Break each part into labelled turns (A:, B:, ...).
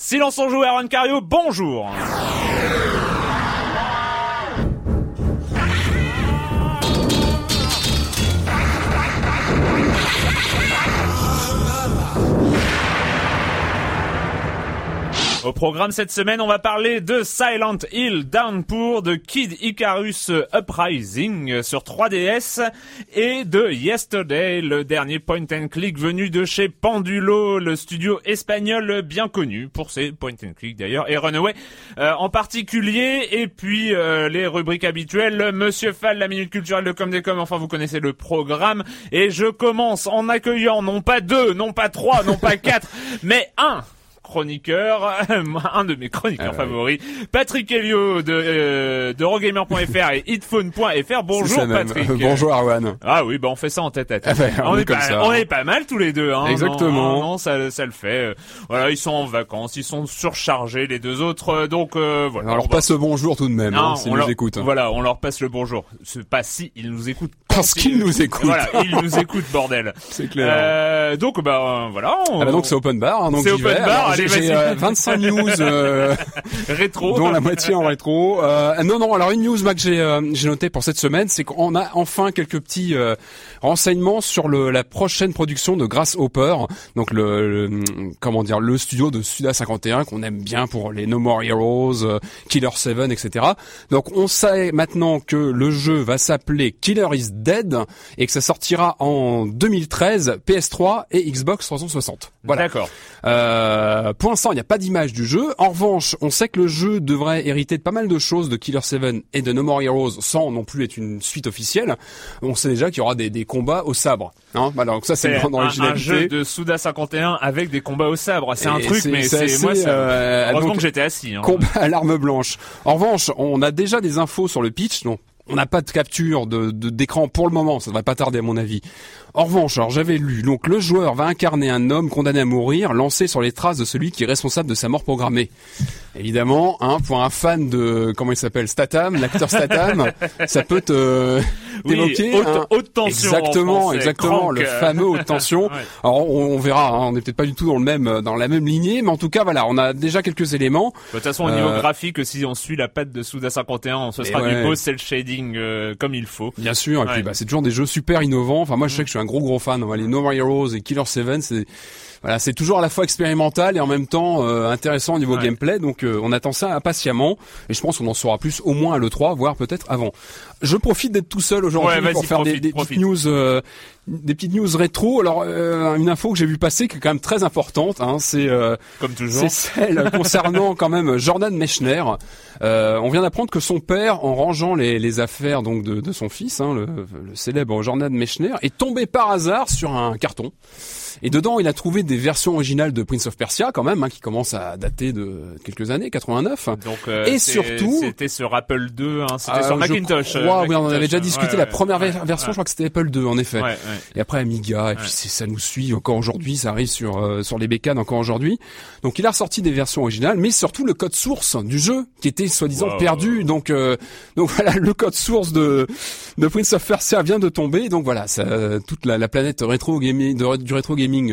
A: Silence en joueur, Aaron Cario, bonjour Au programme cette semaine, on va parler de Silent Hill Downpour, de Kid Icarus Uprising sur 3DS et de Yesterday, le dernier point and click venu de chez Pendulo, le studio espagnol bien connu pour ses point and click d'ailleurs, et Runaway euh, en particulier, et puis euh, les rubriques habituelles, Monsieur Fall, la minute culturelle de Comme des Comme, enfin vous connaissez le programme, et je commence en accueillant non pas deux, non pas trois, non pas quatre, mais un chroniqueur, un de mes chroniqueurs
B: Ah ouais.
A: favoris, Patrick Helio de, euh, de Eurogamer.fr et hitphone.fr. Bonjour. Patrick.
B: Bonjour Arwan.
A: Ah oui, bah on fait ça en tête à tête.
B: Ah ben, on
A: on,
B: est
A: est
B: comme
A: pas,
B: ça.
A: on est pas mal tous les deux. Hein.
B: Exactement.
A: Non, non, ça, ça le fait. Euh, Voilà, ils sont en vacances, ils sont surchargés les deux autres. euh, Donc euh, voilà.
B: On leur
A: On va-
B: passe le bonjour tout de même,
A: Non,
B: hein, s'ils nous
A: leur-
B: écoutent.
A: Voilà, on leur passe le bonjour. C'est pas si ils nous écoutent.
B: Parce
A: quand
B: qu'ils nous écoutent.
A: Voilà, ils nous écoutent, bordel.
B: C'est clair.
A: Euh, donc bah euh, voilà. on-
B: Ah bah donc c'est open bar, hein, donc
A: C'est open
B: vais.
A: bar,
B: Alors,
A: allez,
B: j'ai- euh, 25 news, euh,
A: rétro.
B: dont la moitié en rétro. Euh, non, non, alors une news moi, que j'ai euh, j'ai noté pour cette semaine, c'est qu'on a enfin quelques petits euh, renseignements sur le, la prochaine production de Grasshopper, donc le, le- comment dire le studio de Suda 51 qu'on aime bien pour les No More Heroes, euh, Killer 7, etc. Donc on sait maintenant que le jeu va s'appeler Killer is Dead et que ça sortira en 2013 PS3 et Xbox 360. Voilà.
A: D'accord.
B: Euh, pour l'instant, il n'y a pas d'image du jeu. En revanche, on sait que le jeu devrait hériter de pas mal de choses de Killer 7 et de No More Heroes sans non plus être une suite officielle. On sait déjà qu'il y aura des, des combats au sabre. Hein voilà, donc ça c'est
A: C'est
B: une grande
A: un, un jeu de Suda 51 avec des combats au sabre. C'est un truc, mais
B: c'est
A: moi. Ça,
B: euh,
A: heureusement
B: donc,
A: que j'étais assis. Hein.
B: combat à l'arme blanche. En revanche, on a déjà des infos sur le pitch. Non, on n'a pas de capture de d'écran pour le moment. Ça devrait pas tarder à mon avis. En revanche, alors j'avais lu. Donc le joueur va incarner un homme condamné à mourir, lancé sur les traces de celui qui est responsable de sa mort programmée. Évidemment, hein, pour un fan de comment il s'appelle Statham, l'acteur Statham, ça peut te
A: Oui,
B: t'évoquer
A: haute,
B: un-
A: haute tension. en
B: Exactement,
A: français.
B: exactement,
A: Crank,
B: le fameux haute tension.
A: Ouais.
B: Alors on, on verra, hein, on n'est peut-être pas du tout dans le même dans la même lignée, mais en tout cas voilà, on a déjà quelques éléments.
A: De toute façon, au niveau
B: Euh,
A: graphique, si on suit la patte de Suda 51, ce
B: Et
A: sera
B: ouais.
A: du beau cel shading euh, comme il faut.
B: Bien sûr, et
A: Ouais.
B: puis bah, c'est toujours des jeux super innovants. Enfin moi je sais que je suis un gros gros fan. hein. Les No More Heroes et Killer 7, c'est voilà, c'est toujours à la fois expérimental et en même temps euh, intéressant au niveau
A: Ouais.
B: gameplay. Donc euh, on attend ça impatiemment et je pense qu'on en saura plus au moins à l'E3, voire peut-être avant. Je profite d'être tout seul aujourd'hui
A: Ouais,
B: pour faire des,
A: profite,
B: des
A: profite.
B: petites news, euh, des petites news rétro. Alors euh, une info que j'ai vu passer qui est quand même très importante, hein, c'est euh,
A: Comme toujours.
B: c'est celle concernant quand même Jordan Mechner. Euh, on vient d'apprendre que son père, en rangeant les, les affaires donc de, de son fils, hein, le, le célèbre Jordan Mechner, est tombé par hasard sur un carton. Et dedans, il a trouvé des versions originales de Prince of Persia, quand même, hein, qui commencent à dater de quelques années, 89.
A: Donc, euh,
B: Et surtout-
A: c'était sur Apple II, hein, c'était
B: Euh,
A: sur
B: je
A: Macintosh. euh,
B: oui, on avait déjà discuté.
A: Ouais,
B: la
A: ouais,
B: première
A: ouais,
B: version, je crois que c'était Apple II, en effet.
A: Ouais, ouais.
B: Et après Amiga, et puis ça nous suit encore aujourd'hui, ça arrive sur euh, sur les bécanes encore aujourd'hui. Donc il a ressorti des versions originales, mais surtout le code source du jeu qui était soi-disant
A: Wow.
B: perdu. Donc euh, donc voilà, le code source de de Prince of Persia vient de tomber. Donc voilà, ça, toute la, la planète rétro gaming de- du rétro gaming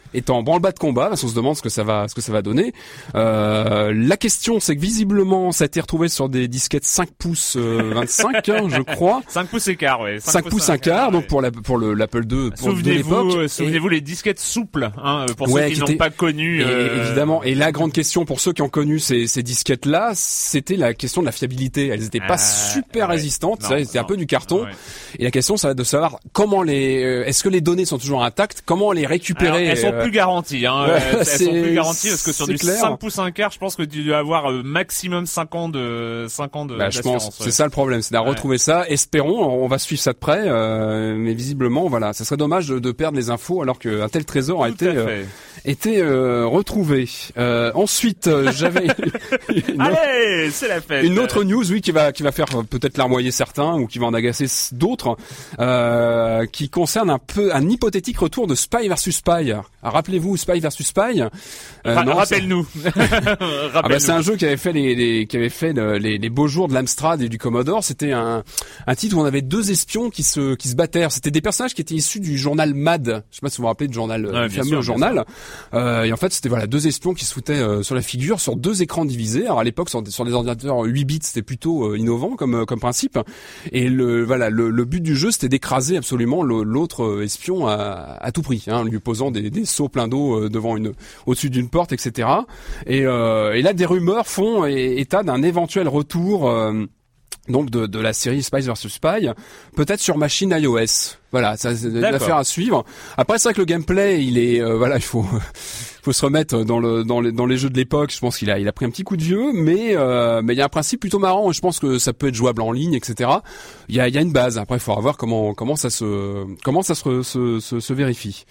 B: est en branle-bas de combat, parce qu'on se demande ce que ça va, ce que ça va donner. Euh, la question, c'est que visiblement, ça a été retrouvé sur des disquettes 5 pouces euh, 25, hein, je crois.
A: 5 pouces écart, ouais.
B: 5 pouces un quart, donc pour la, pour le, l'Apple II pour de
A: Souvenez-vous,
B: l'époque.
A: euh,
B: Et-
A: souvenez-vous les disquettes souples, hein, pour
B: Ouais,
A: ceux
B: qui
A: qui n'ont pas connu.
B: Et,
A: euh,
B: évidemment, et la grande question pour ceux qui ont connu ces, ces disquettes-là, c'était la question de la fiabilité. Elles étaient pas
A: Ah,
B: super
A: ouais.
B: résistantes, c'était un peu du carton.
A: Ouais.
B: Et la question, ça va être de savoir comment les, euh, est-ce que les données sont toujours intactes, comment les récupérer.
A: Alors,
B: euh,
A: plus garanties. Hein.
B: Ouais,
A: elles sont plus garanties parce que sur du
B: clair.
A: 5 pouces 1 quart, je pense que tu dois avoir euh, maximum 5 ans de 5 ans de
B: Bah, je pense,
A: ouais.
B: c'est ça le problème, c'est de
A: Ouais.
B: retrouver ça. Espérons, on va suivre ça de près, euh, mais visiblement, voilà, ça serait dommage de, de perdre les infos alors qu'un tel trésor a été euh, été euh, retrouvé. Ensuite, j'avais une, autre-
A: Allez, c'est la fête.
B: une autre news, oui, qui va qui va faire peut-être larmoyer certains ou qui va en agacer d'autres, qui concerne un peu un hypothétique retour de Spy versus Spy. Alors, Rappelez-vous Spy versus Spy. Euh,
A: Ra-
B: non,
A: Rappelle-nous.
B: ah bah,
A: Rappelle-nous.
B: c'est un jeu qui avait fait les, les- qui avait fait le- les, les beaux jours de l'Amstrad et du Commodore. C'était un, un titre où on avait deux espions qui se qui se battaient. C'était des personnages qui étaient issus du journal Mad. Je sais pas si vous vous rappelez du journal,
A: Ouais,
B: du fameux
A: sûr,
B: journal. Euh, et en fait, c'était voilà deux espions qui se foutaient euh, sur la figure sur deux écrans divisés. Alors à l'époque, sur, sur des ordinateurs 8 bits, c'était plutôt euh, innovant comme euh, comme principe. Et le voilà le, le but du jeu, c'était d'écraser absolument l'autre euh, espion à, à tout prix, hein, en lui posant des, des seaux pleins d'eau devant une au-dessus d'une porte, etc. Et, euh, et là, des rumeurs font état d'un éventuel retour. euh, donc de, de la série Spice vs Spy, peut-être sur machine iOS. Voilà, ça c'est
A: D'accord.
B: l'affaire à suivre. Après c'est vrai que le gameplay, il est euh, voilà, il faut faut se remettre dans le dans les dans les jeux de l'époque. Je pense qu'il a il a pris un petit coup de vieux, mais euh, mais il y a un principe plutôt marrant. Je pense que ça peut être jouable en ligne, etc. Il y a il y a une base. Après, il faudra voir comment comment ça se comment ça se, se, se vérifie.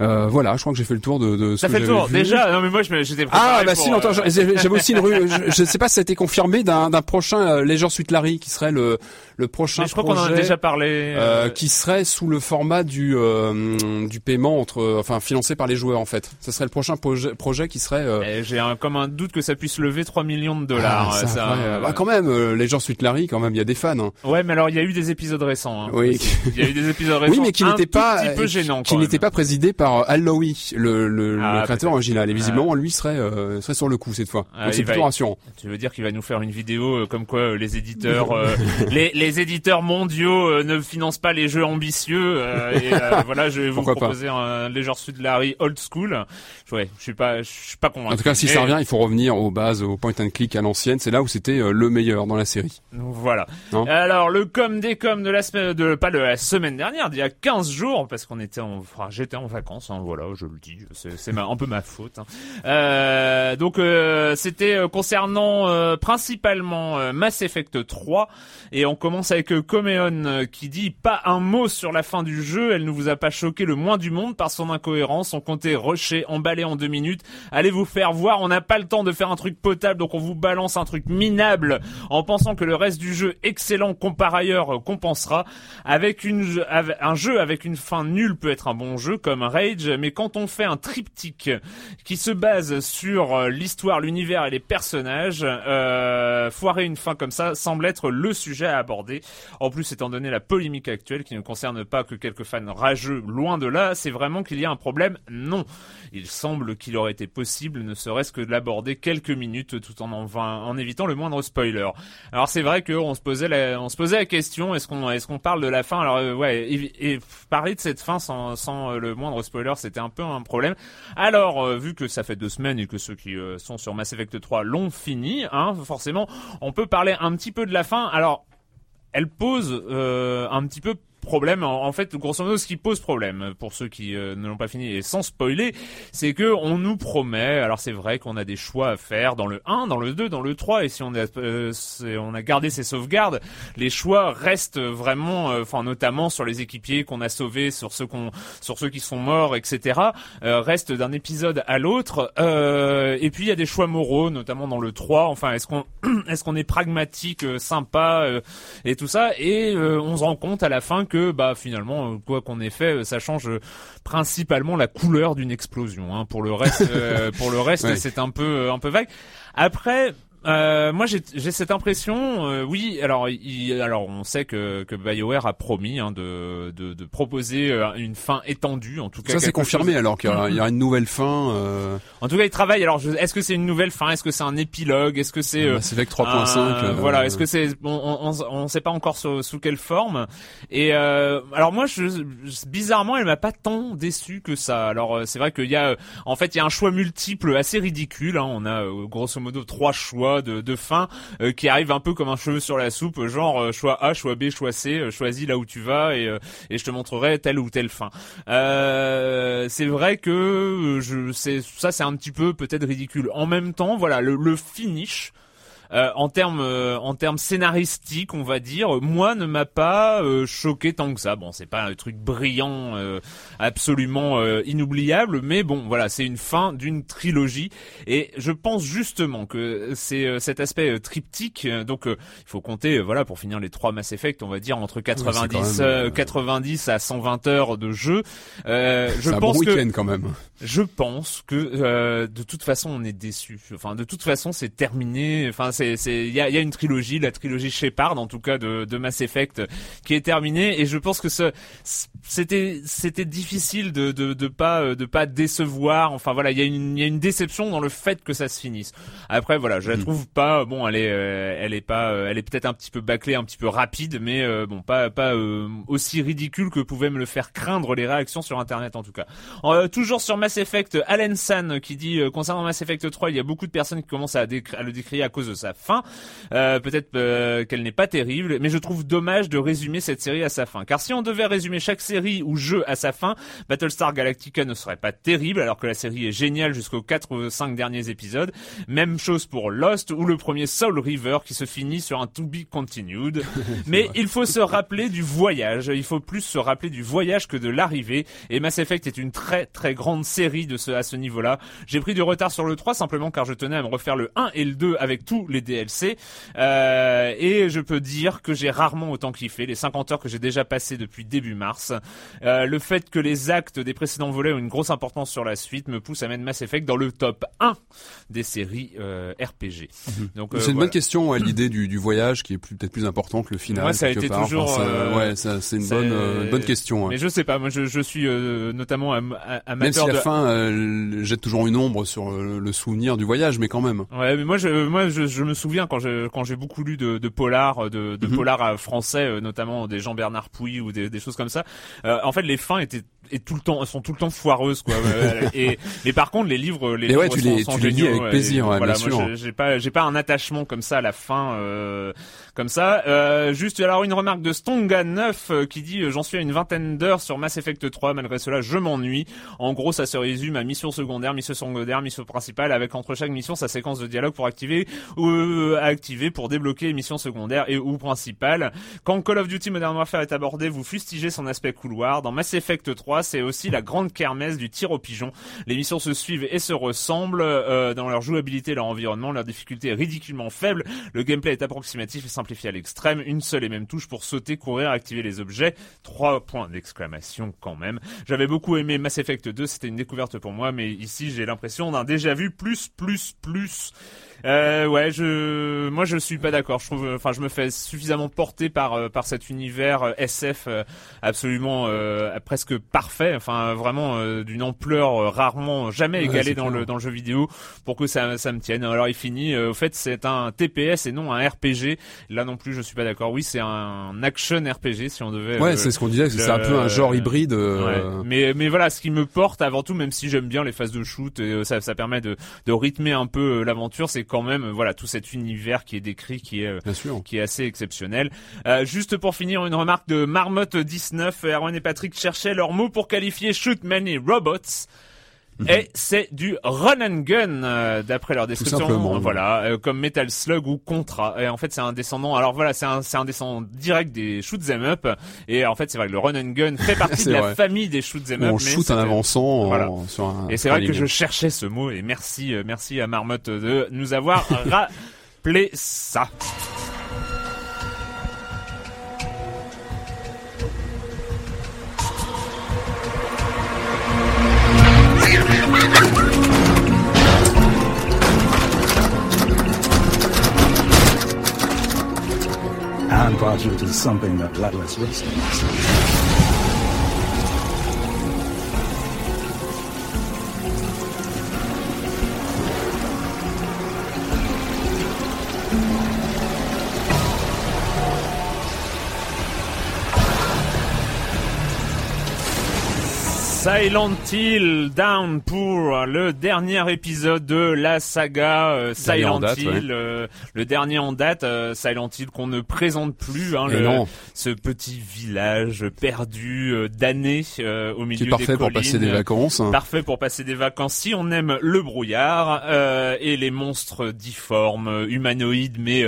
B: Euh, voilà, je crois que j'ai fait le tour de, de
A: Ça fait le tour.
B: vu.
A: Déjà, non mais moi j'étais
B: Ah bah
A: pour,
B: si,
A: euh,
B: j'avais aussi une rue. Je, sais pas si ça a été confirmé d'un d'un prochain euh, Leisure Suite Larry qui serait le le prochain
A: mais je crois qu'on en a
B: projet,
A: déjà parlé.
B: euh,
A: euh,
B: qui serait sous le format du euh, du paiement entre enfin financé par les joueurs en fait. Ce serait le prochain projet projet qui serait euh,
A: eh, J'ai un, comme un doute que ça puisse lever 3 millions de dollars.
B: ah, ça,
A: ça,
B: ouais, bah, quand même euh, Leisure Suite Larry quand même il y a des fans. hein.
A: Ouais, mais alors il y a eu des épisodes récents. Hein,
B: Oui.
A: Il y a eu des épisodes récents.
B: Oui, mais qui
A: tout
B: pas
A: petit peu
B: qui n'était pas présidé par Al Lowy, le, le,
A: Ah,
B: le créateur original. Et visiblement, lui serait euh, serait sur le coup cette fois.
A: Ah,
B: c'est
A: va
B: plutôt rassurant.
A: Tu veux dire qu'il va nous faire une vidéo euh, comme quoi euh, les éditeurs, euh, les, les éditeurs mondiaux euh, ne financent pas les jeux ambitieux. euh, et euh, voilà, je vais vous
B: Pourquoi
A: proposer un Leisure Suit Larry old school. Ouais, je suis pas, je suis pas convaincu.
B: En tout cas, si
A: Mais
B: ça revient, il faut revenir aux bases, au point and click à l'ancienne. C'est là où c'était euh, le meilleur dans la série.
A: Voilà.
B: Non
A: Alors le com des com de la semaine, de pas de la semaine dernière, d'il y a 15 jours, parce qu'on était en, enfin j'étais en vacances, hein, voilà, je le dis, c'est un peu ma faute. hein. Euh, donc euh, c'était concernant euh, principalement Mass Effect 3, et on commence avec Coméon qui dit pas un mot sur la fin du jeu, elle ne vous a pas choqué le moins du monde par son incohérence, on comptait rusher, emballer en deux minutes, allez vous faire voir, on n'a pas le temps de faire un truc potable, donc on vous balance un truc minable en pensant que le reste du jeu excellent qu'on par ailleurs euh, compensera. Avec une, un jeu avec une fin nulle peut être un bon jeu comme Rage, mais quand on fait un triptyque qui se base sur euh, l'histoire, l'univers et les personnages, euh, foirer une fin comme ça semble être le sujet à aborder. En plus, étant donné la polémique actuelle qui ne concerne pas que quelques fans rageux, loin de là, c'est vraiment qu'il y a un problème Non. Il semble qu'il aurait été possible, ne serait-ce que de l'aborder quelques minutes tout en, en, évitant le moindre spoiler. Alors c'est vrai qu'on se posait la, question est-ce qu'on parle de la fin? Alors euh, ouais, et, parler de cette fin sans, euh, le moindre spoiler, c'était un peu un problème. Alors euh, vu que ça fait deux semaines et que ceux qui euh, sont sur Mass Effect 3 l'ont fini, hein, forcément, on peut parler un petit peu de la fin. Alors elle pose un petit peu problème. En, en fait grosso modo ce qui pose problème pour ceux qui euh, ne l'ont pas fini et sans spoiler c'est que on nous promet alors c'est vrai qu'on a des choix à faire dans le 1 dans le 2 dans le 3 et si on a euh, on a gardé ces sauvegardes les choix restent vraiment euh, enfin notamment sur les équipiers qu'on a sauvés sur ceux qu'on sur ceux qui sont morts etc euh, restent d'un épisode à l'autre. Euh, et puis il y a des choix moraux notamment dans le 3 enfin est-ce qu'on est-ce qu'on est pragmatique euh, sympa euh, et tout ça? Et euh, on se rend compte à la fin que bah finalement euh, quoi qu'on ait fait euh, ça change euh, principalement la couleur d'une explosion hein. pour le reste euh, pour le reste
B: Ouais.
A: c'est un peu un peu vague après euh, moi j'ai cette impression euh, oui alors il, alors on sait que que BioWare a promis hein, de, de de proposer euh, une fin étendue en tout cas
B: Ça c'est confirmé
A: chose-
B: alors qu'il y, y aura une nouvelle fin. Euh,
A: en tout cas ils travaillent alors est-ce que c'est une nouvelle fin? Est-ce que c'est un épilogue? Est-ce que c'est euh,
B: Mass Effect 3.5.
A: euh, voilà, est-ce que c'est on, on, on, on sait pas encore sous, sous quelle forme et euh, alors moi je, bizarrement elle m'a pas tant déçu que ça. Alors c'est vrai qu'il y a en fait il y a un choix multiple assez ridicule hein. on a grosso modo trois choix de, fin qui arrive un peu comme un cheveu sur la soupe, genre choix A, choix B, choix C, choisis là où tu vas et, et je te montrerai telle ou telle fin. c'est vrai que je, ça, c'est un petit peu peut-être ridicule. En même temps, voilà, le, le finish. Euh, en termes euh, en termes scénaristiques, on va dire, moi ne m'a pas euh, choqué tant que ça. Bon, c'est pas un truc brillant, absolument inoubliable, mais bon, voilà, c'est une fin d'une trilogie et je pense justement que c'est cet aspect triptyque. Donc, il faut compter, voilà, pour finir les trois Mass Effect, on va dire entre 90 90 à 120 heures de jeu. je
B: un
A: pense
B: bon
A: que
B: quand même.
A: je pense que de toute façon on est déçu. Enfin, de toute façon c'est terminé. Enfin, c'est c'est il y a, y a une trilogie, la trilogie Shepard en tout cas de, de Mass Effect qui est terminée et je pense que ce c'était c'était difficile de, de de pas de pas décevoir. Enfin voilà, il y a une il y a une déception dans le fait que ça se finisse. Après voilà, je la mhm. trouve pas bon, elle est euh, elle est pas euh, elle est peut-être un petit peu bâclée, un petit peu rapide, mais euh, bon pas pas aussi ridicule que pouvaient me le faire craindre les réactions sur internet en tout cas. toujours sur Mass Effect, Alan San qui dit concernant Mass Effect 3, il y a beaucoup de personnes qui commencent à, à le décrire à cause de sa fin. Euh, peut-être euh, qu'elle n'est pas terrible, mais je trouve dommage de résumer cette série à sa fin. Car si on devait résumer chaque série ou jeu à sa fin, Battlestar Galactica ne serait pas terrible, alors que la série est géniale jusqu'aux 4 ou 5 derniers épisodes. Même chose pour Lost ou le premier Soul River qui se finit sur un to be continued. mais il faut se rappeler du voyage. Il faut plus se rappeler du voyage que de l'arrivée. Et Mass Effect est une très très grande série de ce, à ce niveau-là. J'ai pris du retard sur le 3 simplement car je tenais à me refaire le 1 et le 2 avec tous les DLC. Euh, et je peux dire que j'ai rarement autant kiffé les 50 heures que j'ai déjà passées depuis début mars. Euh, le fait que les actes des précédents volets ont une grosse importance sur la suite me pousse à mettre Mass Effect dans le top 1 des séries euh, RPG.
B: Mhm. Donc c'est une bonne question l'idée du, du, voyage qui est peut-être plus important que le final.
A: Moi ça a été toujours
B: ouais c'est une bonne une bonne question.
A: Mais je sais pas moi je, je suis notamment amateur
B: même si la fin jette toujours une ombre sur le souvenir du voyage mais quand même.
A: Ouais mais moi je moi je, je me souviens quand je quand j'ai beaucoup lu de, de polar, de, de mhm. euh, français, euh, notamment des Jean-Bernard Pouy ou des, des, choses comme ça. Euh, en fait, les fins étaient et tout le temps sont tout le temps foireuses quoi. Et mais par contre les livres les
B: livres
A: ouais,
B: tu les, tu les lis avec plaisir ouais,
A: voilà,
B: bien
A: moi, j'ai pas j'ai pas un attachement comme ça à la fin euh, comme ça. Euh, juste alors une remarque de Stonga 9 euh, qui dit euh, j'en suis à une vingtaine d'heures sur Mass Effect 3 malgré cela je m'ennuie. En gros ça se résume à mission secondaire mission secondaire mission principale avec entre chaque mission sa séquence de dialogue pour activer ou euh, activer pour débloquer mission secondaire et ou principale. Quand Call of Duty Modern Warfare est abordé vous fustigez son aspect couloir. Dans Mass Effect 3 c'est aussi la grande kermesse du tir au pigeon. Les missions se suivent et se ressemblent euh, dans leur jouabilité, leur environnement, leur difficulté est ridiculement faible. Le gameplay est approximatif et simplifié à l'extrême. Une seule et même touche pour sauter, courir, activer les objets. Trois points d'exclamation quand même. J'avais beaucoup aimé Mass Effect 2, c'était une découverte pour moi, mais ici j'ai l'impression d'un déjà vu plus, plus, plus. Euh, ouais, je, moi je suis pas d'accord. Je trouve, enfin, je me fais suffisamment porter par euh, par cet univers euh, SF euh, absolument presque parfait, enfin vraiment d'une ampleur rarement jamais égalée dans le dans le jeu vidéo pour que ça ça me tienne. Alors il finit, au fait, c'est un TPS et non un RPG. Là non plus, je suis pas d'accord. Oui, c'est un action RPG si on devait.
B: Ouais, c'est ce qu'on disait. C'est un peu un genre hybride. Ouais.
A: Mais mais voilà, ce qui me porte avant tout, même si j'aime bien les phases de shoot, et, ça ça permet de de rythmer un peu l'aventure, c'est quand même voilà tout cet univers qui est décrit qui est euh, qui est assez exceptionnel. Euh, juste pour finir une remarque de Marmotte 19 Erwan et Patrick cherchaient leurs mots pour qualifier Shoot Many Robots. Mhm. Et c'est du run and gun euh, d'après leur description. Voilà, comme Metal Slug ou Contra. Et en fait, c'est un descendant. Alors voilà, c'est un c'est un descendant direct des shoot 'em up. Et en fait, c'est vrai que le run and gun fait partie de la famille des shoot 'em up.
B: On shoot en avançant.
A: Voilà. sur un, et c'est vrai que je cherchais ce mot. Et merci euh, merci à Marmotte de nous avoir rappelé ça.
C: And graduate is something that Atlas Wilson
A: Silent Hill Down pour le dernier épisode de la saga euh, Silent Hill, euh, le dernier en date euh, Silent Hill qu'on ne présente plus, hein, le, ce petit village perdu d'années au milieu des
B: parfait pour passer des vacances. Hein.
A: Parfait pour passer des vacances si on aime le brouillard et les monstres difformes, humanoïdes mais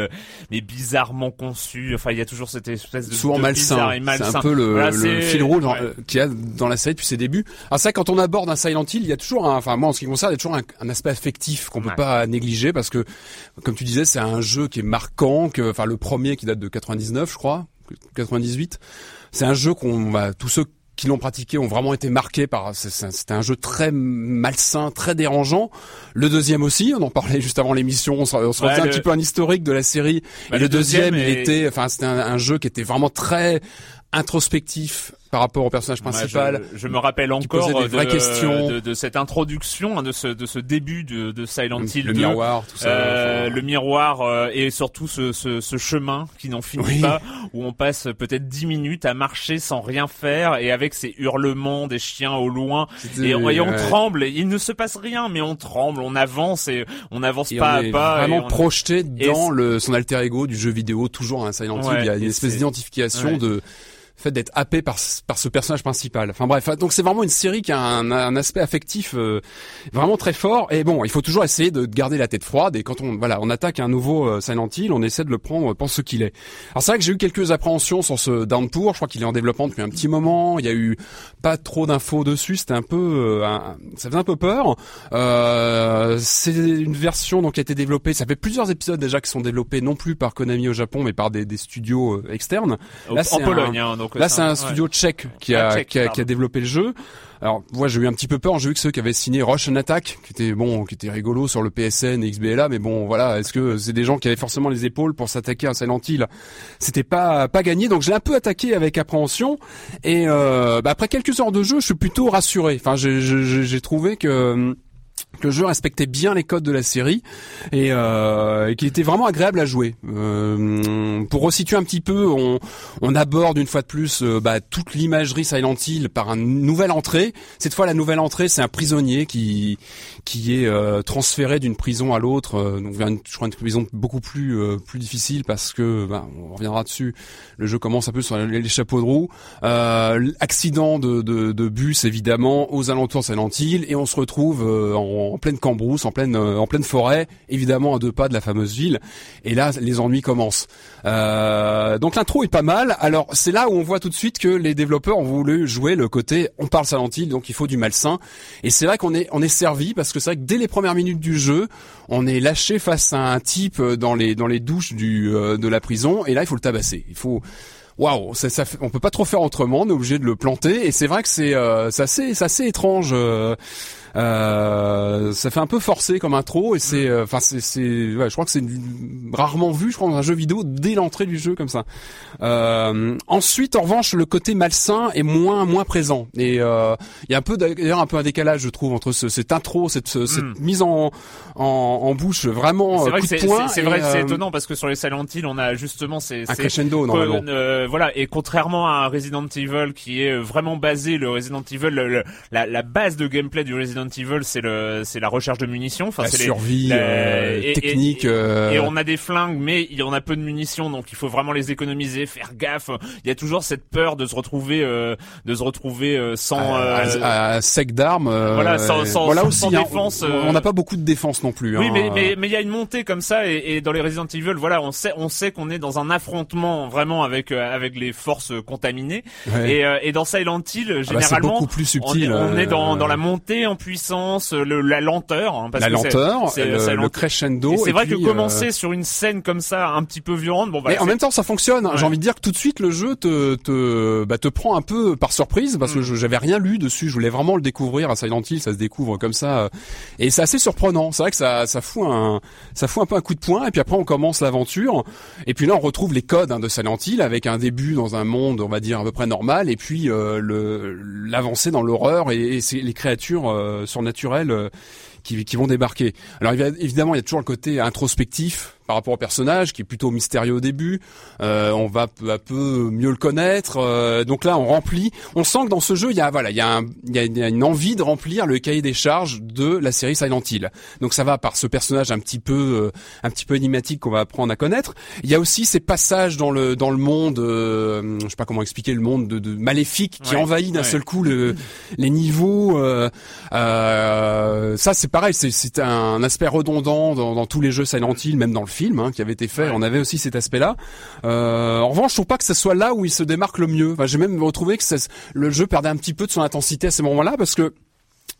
A: mais bizarrement conçus. Enfin, il y a toujours cette espèce de
B: souvent malsain. C'est un peu le, le fil rouge qu'il y a dans la série depuis ses débuts. Ah ça, quand on aborde un Silent Hill, il y a toujours, un, enfin moi en ce qui concerne, il y a toujours un, aspect affectif qu'on peut pas négliger parce que, comme tu disais, c'est un jeu qui est marquant, que, enfin le premier qui date de 99, je crois, 98. C'est un jeu qu'on va, tous ceux qui l'ont pratiqué ont vraiment été marqués par. C'était un jeu très malsain, très dérangeant. Le deuxième aussi, on en parlait juste avant l'émission. On se, on un petit peu un historique de la série.
A: Bah,
B: et le, deuxième, il était, enfin, c'était un, jeu qui était vraiment très introspectif par rapport au personnage principal.
A: je, me rappelle encore des vraies de, questions. De, de, cette introduction, hein, de ce de ce début de, de Silent Hill
B: le miroir, tout ça,
A: euh, le miroir euh, et surtout ce, ce, ce chemin qui n'en finit pas, où on passe peut-être dix minutes à marcher sans rien faire et avec ces hurlements des chiens au loin et, on, on tremble. il ne se passe rien, mais on tremble, on avance et on avance pas
B: à
A: pas.
B: Vraiment projeté dans le son alter ego du jeu vidéo, toujours un Silent Hill. il y a une espèce d'identification de fait d'être happé par par ce personnage principal. Enfin bref, donc c'est vraiment une série qui a un, un aspect affectif euh, vraiment très fort. Et bon, il faut toujours essayer de garder la tête froide. Et quand on voilà, on attaque un nouveau euh, Silent Hill, on essaie de le prendre pour ce qu'il est. Alors c'est vrai que j'ai eu quelques appréhensions sur ce Downpour. Je crois qu'il est en développement depuis un petit moment. Il y a eu pas trop d'infos dessus. C'était un peu, euh, ça faisait un peu peur. Euh, c'est une version donc qui a été développée. Ça fait plusieurs épisodes déjà qui sont développés non plus par Konami au Japon, mais par des, des studios externes.
A: Là, en Pologne. Hein,
B: Là, c'est un studio tchèque qui a, qui, a, qui a développé le jeu. Alors, moi, j'ai eu un petit peu peur. J'ai vu que ceux qui avaient signé Rush Attack, qui était bon, qui était rigolo sur le PSN et XBLA, mais bon, voilà, est-ce que c'est des gens qui avaient forcément les épaules pour s'attaquer à Silent Hill? C'était pas pas gagné, donc j'ai un peu attaqué avec appréhension. Et euh, bah, après quelques heures de jeu, je suis plutôt rassuré. Enfin, j'ai trouvé que que le jeu respectait bien les codes de la série et, euh, et qu'il était vraiment agréable à jouer. Euh, pour resituer un petit peu, on, on aborde une fois de plus euh, bah, toute l'imagerie Silent Hill par une nouvelle entrée. Cette fois, la nouvelle entrée, c'est un prisonnier qui qui est euh, transféré d'une prison à l'autre, euh, donc vers une, je crois une prison beaucoup plus plus difficile parce que bah, on reviendra dessus. Le jeu commence un peu sur les, chapeaux de roue. accident de, de, de, bus évidemment aux alentours de Silent Hill et on se retrouve en en pleine cambrousse, en pleine euh, en pleine forêt, évidemment à deux pas de la fameuse ville. Et là, les ennuis commencent. Euh, donc l'intro est pas mal. Alors c'est là où on voit tout de suite que les développeurs ont voulu jouer le côté on parle Silent Hill, donc il faut du malsain. Et c'est là qu'on est on est servi parce que c'est vrai que dès les premières minutes du jeu, on est lâché face à un type dans les dans les douches du euh, de la prison. Et là, il faut le tabasser. Il faut waouh, ça, ça, on peut pas trop faire autrement, on est obligé de le planter et c'est vrai que c'est euh, assez, assez étrange. Euh, euh, ça fait un peu forcé comme intro et c'est, mm. euh, enfin c'est, c'est, ouais, je crois que c'est rarement vu, je crois, dans un jeu vidéo dès l'entrée du jeu comme ça. Euh, ensuite, en revanche, le côté malsain est moins moins présent et euh, il y a un peu d'ailleurs un peu un décalage, je trouve, entre ce, cette intro, cette, cette mm. mise en, en, en bouche vraiment
A: c'est vrai
B: coup
A: c'est vrai c'est étonnant parce que sur les Silent Hill, on a justement ces,
B: un crescendo normalement.
A: voilà et contrairement à un Resident Evil qui est vraiment basé le Resident Evil, la, la base de gameplay du Resident Evil, c'est le, c'est la recherche de munitions. Enfin,
B: la c'est survie euh, technique.
A: Euh. Et, on a des flingues, mais il y en a peu de munitions, donc il faut vraiment les économiser, faire gaffe. Il y a toujours cette peur de se retrouver, euh, de se retrouver sans
B: à, sec d'armes.
A: voilà, sans, sans,
B: voilà
A: aussi, hein, défense.
B: on n'a pas beaucoup de défense non plus.
A: Oui,
B: hein.
A: mais mais mais il y a une montée comme ça, et, et, dans les Resident Evil, voilà, on sait on sait qu'on est dans un affrontement vraiment avec avec les forces contaminées. Et, et dans Silent Hill, ah bah, généralement,
B: beaucoup plus subtil.
A: On est, dans dans la montée en puissance, le, la lenteur. Hein,
B: parce la lenteur, c'est, le, le, crescendo.
A: c'est vrai que euh, commencer sur une scène comme ça, un petit peu violente, bon.
B: Bah, mais en même temps, ça fonctionne. J'ai envie de dire que tout de suite, le jeu te te bah, te prend un peu par surprise parce que mm. j'avais rien lu dessus. Je voulais vraiment le découvrir à Silent Hill. Ça se découvre comme ça, euh, et c'est assez surprenant. C'est vrai que ça ça fout un ça fout un peu un coup de poing. Et puis après, on commence l'aventure. Et puis là, on retrouve les codes hein, de Silent Hill avec un début dans un monde, on va dire à peu près normal, et puis euh, le l'avancée dans l'horreur et, et les créatures surnaturelles euh, qui, qui, vont débarquer. Alors évidemment, il y a toujours le côté introspectif par rapport au personnage qui est plutôt mystérieux au début. Euh, on va peu à peu mieux le connaître. Euh, donc là, on remplit. On sent que dans ce jeu, il y a voilà, il y a, un, il y a une envie de remplir le cahier des charges de la série Silent Hill. Donc ça va par ce personnage un petit peu, euh, un petit peu énigmatique qu'on va apprendre à connaître. Il y a aussi ces passages dans le dans le monde, euh, je sais pas comment expliquer le monde de, de maléfique qui envahit d'un seul coup le, les niveaux. Euh, ça c'est pareil, c'est un aspect redondant dans, dans tous les jeux Silent Hill, même dans le film hein, qui avait été fait. On avait aussi cet aspect-là. Euh, en revanche, je trouve pas que ce soit là où il se démarque le mieux. Enfin, J'ai même retrouvé que le jeu perdait un petit peu de son intensité à ces moments-là parce que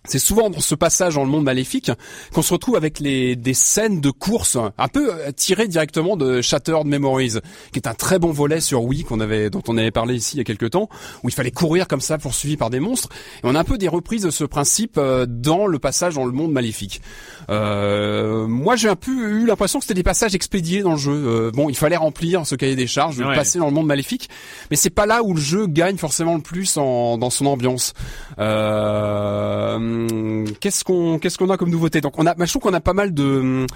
B: c'est souvent dans ce passage dans le monde maléfique qu'on se retrouve avec les, des scènes de course un peu euh, tirées directement de Shattered Memories, qui est un très bon volet sur Wii qu'on avait, dont on avait parlé ici il y a quelques temps, où il fallait courir comme ça poursuivi par des monstres. Et on a un peu des reprises de ce principe euh, dans le passage dans le monde maléfique. Euh, moi, j'ai un peu eu l'impression que c'était des passages expédiés dans le jeu. Euh, bon, il fallait remplir ce cahier des charges, de passer dans le monde maléfique, mais c'est pas là où le jeu gagne forcément le plus en, dans son ambiance. Euh, qu'est-ce qu'on qu'est-ce qu'on a comme nouveauté? Donc, on a, je trouve qu'on a pas mal de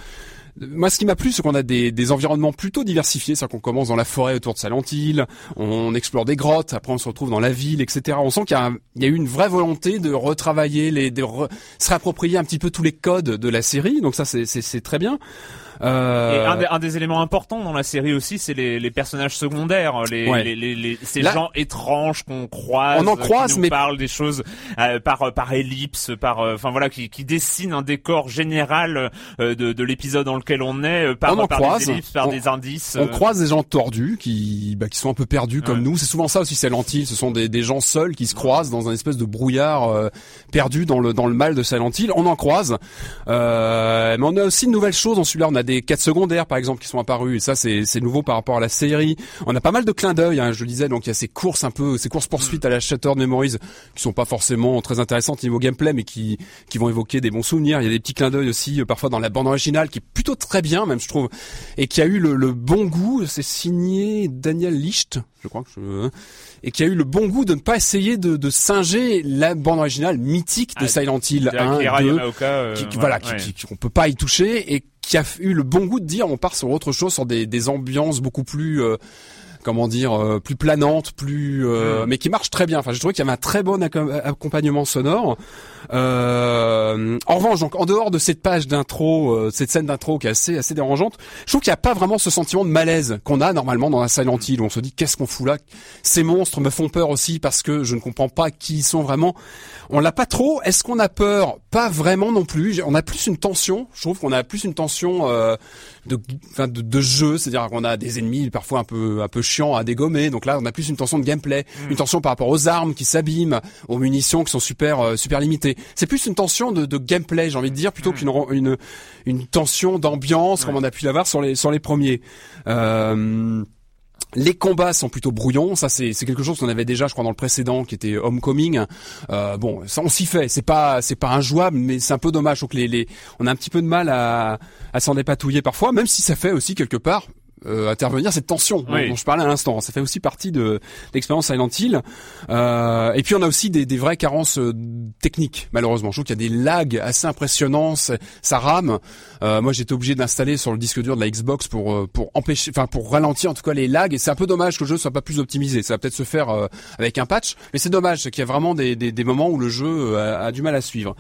B: moi, ce qui m'a plu, c'est qu'on a des, des, environnements plutôt diversifiés. C'est-à-dire qu'on commence dans la forêt autour de Salentil, on explore des grottes, après on se retrouve dans la ville, etc. On sent qu'il y, y, a eu une vraie volonté de retravailler, les, de se réapproprier un petit peu tous les codes de la série. Donc ça, c'est très bien.
A: Euh... Et un des, un des, éléments importants dans la série aussi, c'est les, les, personnages secondaires, les, les, les, ces gens étranges qu'on croise,
B: on en croise,
A: qui nous
B: mais
A: parlent des choses euh, par par ellipse, par euh, enfin voilà, qui, qui dessinent un décor général euh, de, de l'épisode dans lequel on est, euh, par,
B: on en
A: par
B: croise,
A: des ellipses, par des indices.
B: On croise des gens tordus qui bah, qui sont un peu perdus comme nous. C'est souvent ça aussi, c'est Hill. Ce sont des, des gens seuls qui se croisent dans un espèce de brouillard perdu dans le dans le mal de Silent Hill. On en croise, mais on a aussi une nouvelle chose dans celui-là. On a des quêtes secondaires par exemple qui sont apparus et ça c'est nouveau par rapport à la série. On a pas mal de clins d'œil, hein, je le disais. Donc il y a ces courses un peu, ces courses poursuites à la Shattered Memories qui sont pas forcément très intéressantes niveau gameplay, mais qui qui vont évoquer des bons souvenirs. Il y a des petits clins d'œil aussi euh, parfois dans la bande originale qui est plutôt très bien même je trouve et qui a eu le, le bon goût. C'est signé Daniel Licht, je crois que je et qui a eu le bon goût de ne pas essayer de, de singer la bande originale mythique de ah, Silent Hill 1, 2,
A: euh,
B: qui, voilà, Qui, qui, on peut pas y toucher et qui a eu le bon goût de dire on part sur autre chose, sur des, des ambiances beaucoup plus euh, comment dire euh, plus planantes, plus euh, mm. mais qui marche très bien. Enfin, je trouvais qu'il y avait un très bon accompagnement sonore. Euh, en revanche, donc en dehors de cette page d'intro, euh, cette scène d'intro qui est assez assez dérangeante, je trouve qu'il n'y a pas vraiment ce sentiment de malaise qu'on a normalement dans la Silent Hill. Où on se dit qu'est-ce qu'on fout là? Ces monstres me font peur aussi parce que je ne comprends pas qui ils sont vraiment. On l'a pas trop. Est-ce qu'on a peur? Pas vraiment non plus. On a plus une tension. Je trouve qu'on a plus une tension euh, de, de, de jeu, c'est-à-dire qu'on a des ennemis parfois un peu un peu chiants à dégommer. Donc là, on a plus une tension de gameplay, mm. une tension par rapport aux armes qui s'abîment, aux munitions qui sont super euh, super limitées. C'est plus une tension de, de gameplay, j'ai envie de dire, plutôt mm. qu'une une une tension d'ambiance comme on a pu l'avoir sur les sur les premiers. Euh, les combats sont plutôt brouillons, ça c'est quelque chose qu'on avait déjà, je crois, dans le précédent, qui était Homecoming. Euh, bon, ça on s'y fait, c'est pas c'est pas injouable, mais c'est un peu dommage. Donc les, les on a un petit peu de mal à, à s'en dépatouiller parfois, même si ça fait aussi quelque part euh, intervenir cette tension dont je parlais à l'instant. Ça fait aussi partie de l'expérience Silent Hill. Euh, et puis on a aussi des, des vraies carences euh, techniques, malheureusement. Je trouve qu'il y a des lags assez impressionnants, ça rame. Euh, moi, j'étais obligé d'installer sur le disque dur de la Xbox pour euh, pour empêcher, enfin pour ralentir en tout cas les lags. Et c'est un peu dommage que le jeu soit pas plus optimisé. Ça va peut-être se faire euh, avec un patch, mais c'est dommage qu'il y a vraiment des, des, des, moments où le jeu a, a, du mal à suivre.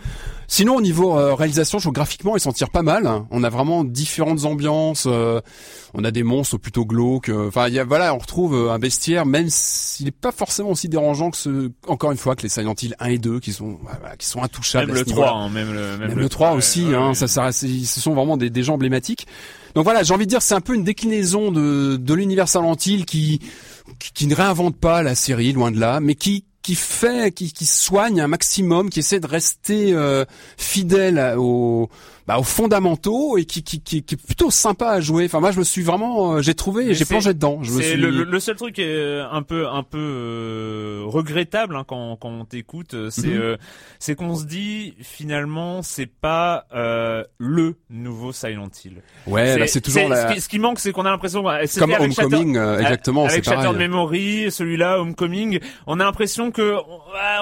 B: Sinon, au niveau réalisation, je trouve graphiquement, il s'en tire pas mal. On a vraiment différentes ambiances. on a des monstres plutôt glauques. Enfin, il y a, voilà, on retrouve un bestiaire, même s'il n'est pas forcément aussi dérangeant que ce, encore une fois, que les Silent Hill 1 et 2, qui sont, voilà, qui sont intouchables.
A: Même le 3, hein, même le,
B: même, le 3 aussi. hein, Ça, ça, ce sont vraiment des, des gens emblématiques. Donc voilà, j'ai envie de dire, c'est un peu une déclinaison de, de l'univers Silent Hill qui, qui, qui ne réinvente pas la série, loin de là, mais qui qui fait, qui, qui soigne un maximum, qui essaie de rester euh, fidèle au, bah, aux fondamentaux et qui, qui, qui, qui, est plutôt sympa à jouer. Enfin moi je me suis vraiment, euh, j'ai trouvé, j'ai plongé dedans. Je me suis...
A: le, le, seul truc qui est un peu un peu euh, regrettable hein, quand quand on t'écoute, euh, c'est mhm. c'est qu'on se dit finalement c'est pas le nouveau Silent Hill.
B: Ouais, là c'est toujours
A: la... ce, qui, manque c'est qu'on a l'impression
B: comme Homecoming exactement,
A: avec
B: Shattered
A: Memory, celui-là Homecoming, on a l'impression que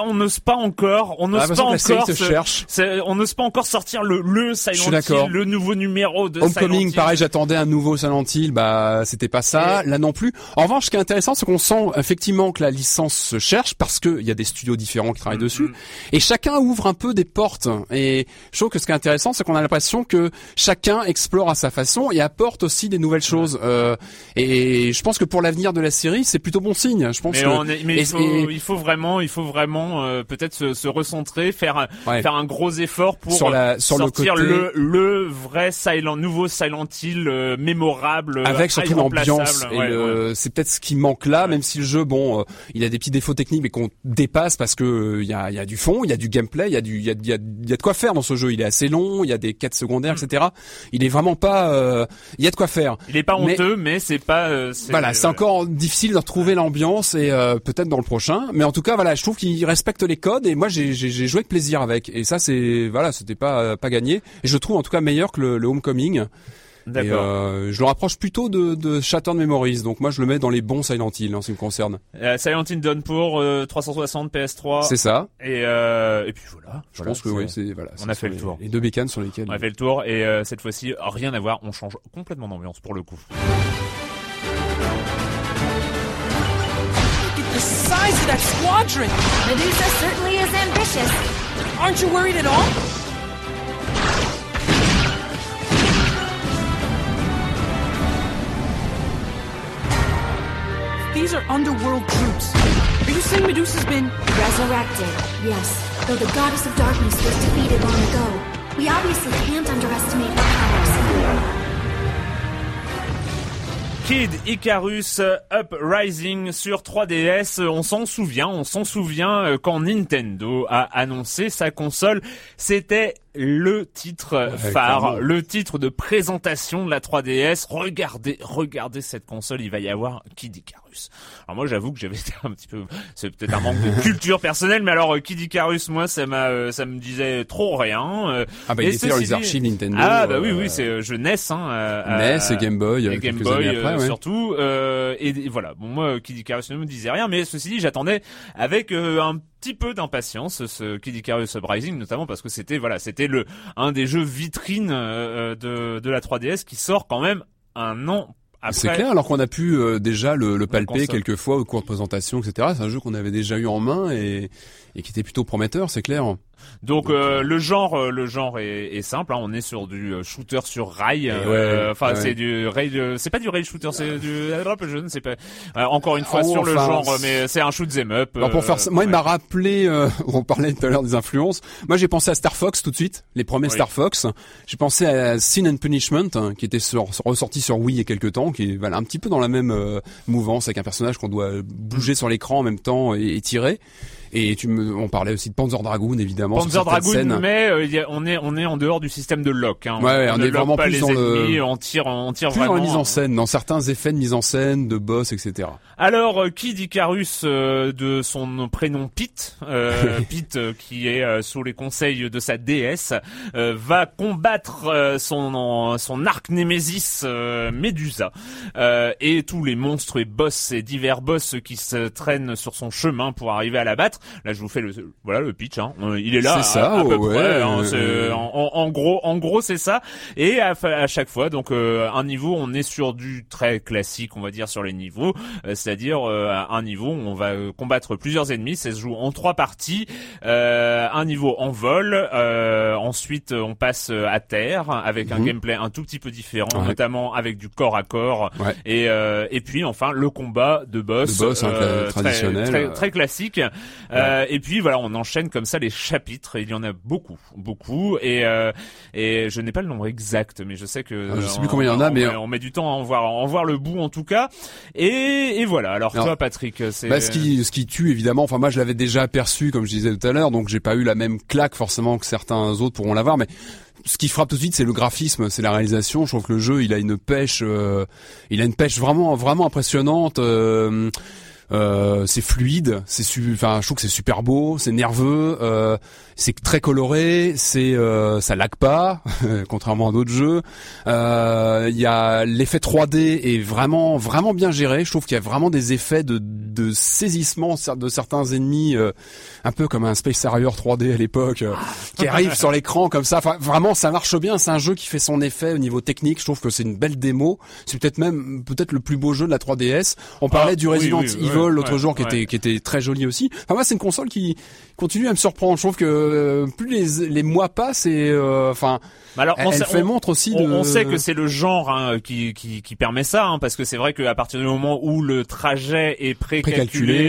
A: on- n'ose pas encore, on n'ose
B: Ah,
A: pas encore,
B: se cherche.
A: c'est- on n'ose pas encore sortir le le
B: suis
A: Silent
B: d'accord.
A: Hill, le nouveau numéro de Silent
B: Homecoming,
A: Hill.
B: pareil, j'attendais un nouveau Silent Hill, bah c'était pas ça, là non plus. En revanche, ce qui est intéressant, c'est qu'on sent effectivement que la licence se cherche parce qu'il y a des studios différents qui travaillent
A: Mm,
B: dessus, et chacun ouvre un peu des portes. Et je trouve que ce qui est intéressant, c'est qu'on a l'impression que chacun explore à sa façon et apporte aussi des nouvelles choses. Euh, et je pense que pour l'avenir de la série, c'est plutôt bon signe. Je pense
A: Mais,
B: que
A: on est- mais
B: et-
A: il, faut,
B: et-
A: il faut vraiment, il faut vraiment euh, peut-être se, se recentrer, faire
B: Ouais.
A: faire un gros effort pour
B: Sur la- sur le
A: sortir
B: côté-
A: le, le vrai Silent, nouveau Silent Hill euh, mémorable, euh,
B: avec surtout l'ambiance
A: Ouais, ouais.
B: c'est peut-être ce qui manque là même si le jeu bon euh, il a des petits défauts techniques mais qu'on dépasse parce que euh, il y a y a du fond il y a du gameplay il y a du il y a, y a y a de quoi faire dans ce jeu il est assez long il y a des quêtes secondaires
A: Mm.
B: etc il est vraiment pas euh, il y a de quoi faire
A: Il est pas
B: Mais-
A: honteux, mais, c'est pas. euh, c'est-
B: voilà, c'est encore difficile de retrouver l'ambiance et euh, peut-être dans le prochain. Mais en tout cas, voilà, je trouve qu'il respecte les codes et moi j'ai joué avec plaisir avec. Et ça, c'est voilà, c'était pas pas gagné. Et je trouve en tout cas meilleur que le, le Homecoming. Et,
A: D'accord.
B: euh, je le rapproche plutôt de, de Shattered Memories. Donc moi, je le mets dans les bons Silent Hill en ce qui me concerne.
A: Euh, Silent Hill Downpour euh, 360 PS3
B: C'est ça.
A: et euh, et puis voilà.
B: Je
A: Voilà,
B: pense que oui, c'est voilà.
A: on a fait le tour.
B: Les deux bécanes sur lesquelles.
A: On a fait le tour et euh, cette fois-ci rien à voir, on change complètement d'ambiance pour le coup.
D: Look at the size of that squadron!
E: Medusa certainly is ambitious.
D: Aren't you worried at all? These are underworld troops. Are you saying Medusa's been...
E: Resurrected, yes. Though the goddess of darkness was defeated long ago, we obviously can't underestimate her powers.
A: Kid Icarus Uprising sur 3DS, euh, on s'en souvient, on s'en souvient euh, quand Nintendo a annoncé sa console, c'était le titre phare, le titre de présentation de la 3DS. Regardez, regardez cette console, il va y avoir Kid Icarus. Alors moi j'avoue que j'avais été un petit peu, c'est peut-être un manque de culture personnelle, mais alors euh, Kid Icarus, moi ça m'a, euh, ça me disait trop rien. euh,
B: Ah bah
A: et
B: il était dans les archives Nintendo.
A: Ah bah oui oui, c'est je NES hein. euh,
B: NES et Game Boy.
A: et Game Boy
B: années après, ouais.
A: surtout euh, et, et voilà bon moi Kid Icarus ne me disait rien mais ceci dit j'attendais avec euh, un petit peu d'impatience ce Kid Icarus Uprising notamment parce que c'était voilà c'était le un des jeux vitrines euh, de de la 3DS qui sort quand même un an après
B: C'est clair, alors qu'on a pu euh, déjà le, le palper quelques fois au cours de présentation, etc. C'est un jeu qu'on avait déjà eu en main et, et qui était plutôt prometteur, c'est clair.
A: Donc euh, le genre euh, le genre est, est simple hein, on est sur du euh, shooter sur rail
B: Et
A: euh,
B: ouais,
A: enfin
B: ouais.
A: c'est du rail euh, c'est pas du rail shooter c'est du je ne sais pas Euh, encore une fois
B: Oh,
A: sur le
B: enfin,
A: genre mais c'est un shoot 'em up
B: Alors pour
A: euh,
B: faire ça, moi il m'a rappelé, euh, on parlait tout à l'heure des influences. Moi j'ai pensé à Star Fox tout de suite, les premiers
A: Oui.
B: Star Fox. J'ai pensé à Sin and Punishment, hein, qui était sur- ressorti sur Wii il y a quelques temps, qui est voilà un petit peu dans la même euh, mouvance avec un personnage qu'on doit bouger sur l'écran en même temps et, et tirer. Et tu me, on parlait aussi de Panzer Dragoon évidemment.
A: Panzer Dragoon,
B: scènes.
A: mais euh, on est on est en dehors du système de lock. Hein.
B: Ouais, on est vraiment
A: pas
B: plus
A: les
B: dans le-
A: ennemis, on tire on tire
B: Plus
A: vraiment.
B: dans la mise en scène, dans certains effets de mise en scène, de boss, etc.
A: Alors, euh, Kid Icarus, euh, de son prénom Pete, euh, Pete euh, qui est euh, sous les conseils de sa déesse, euh, va combattre euh, son son arc némésis euh, Médusa euh, et tous les monstres et boss et divers boss qui se traînent sur son chemin pour arriver à la battre. Là, je vous fais le voilà le pitch. Hein. Euh, Il est là,
B: C'est ça,
A: à, à peu
B: ouais,
A: près. hein.
B: euh,
A: en, gros, en gros, c'est ça. Et à, chaque fois, donc euh, un niveau, on est sur du très classique, on va dire sur les niveaux, euh, c'est-à-dire euh, à un niveau, où on va combattre plusieurs ennemis. Ça se joue en trois parties. Euh, un niveau en vol, euh, ensuite on passe à terre avec un
B: Mhm.
A: gameplay un tout petit peu différent,
B: Ouais.
A: notamment avec du corps à corps.
B: Ouais.
A: Et euh, et puis enfin le combat de boss,
B: De boss, hein,
A: très-
B: traditionnel.
A: très, très classique. Euh, et puis voilà, on enchaîne comme ça les chapitres. Et il y en a beaucoup, beaucoup. Et euh, et je n'ai pas le nombre exact, mais je sais que
B: Ah, je sais plus combien il y en a,
A: on,
B: mais-
A: on, met du temps à en voir, à en voir le bout en tout cas. Et, et voilà. Alors,
B: Alors,
A: toi, Patrick, c'est
B: Bah, ce qui, ce qui tue évidemment. Enfin, moi, je l'avais déjà aperçu, comme je disais tout à l'heure, donc j'ai pas eu la même claque forcément que certains autres pourront l'avoir, mais ce qui frappe tout de suite, c'est le graphisme, c'est la réalisation. Je trouve que le jeu, il a une pêche, euh, il a une pêche vraiment, vraiment impressionnante. euh, Euh, c'est fluide, c'est enfin je trouve que c'est super beau, c'est nerveux, euh, c'est très coloré, c'est euh, ça lag pas contrairement à d'autres jeux. Euh, Il y a l'effet 3D est vraiment vraiment bien géré. Je trouve qu'il y a vraiment des effets de, de saisissement de certains ennemis, euh, un peu comme un Space Harrier 3D à l'époque, euh, qui arrive sur l'écran comme ça. Enfin vraiment ça marche bien. C'est un jeu qui fait son effet au niveau technique. Je trouve que c'est une belle démo. C'est peut-être même peut-être le plus beau jeu de la 3DS. On parlait
A: Ah,
B: du Resident
A: oui,
B: Evil l'autre
A: ouais,
B: jour qui était qui était très joli aussi. Enfin moi c'est une console qui continue à me surprendre. Je trouve que euh, plus les, les mois passent et euh, enfin
A: alors,
B: elle,
A: on
B: elle fait
A: on-
B: montre aussi de
A: On, on sait que c'est le genre hein, qui, qui, qui permet ça, hein, parce que c'est vrai qu'à partir du moment où le trajet est précalculé,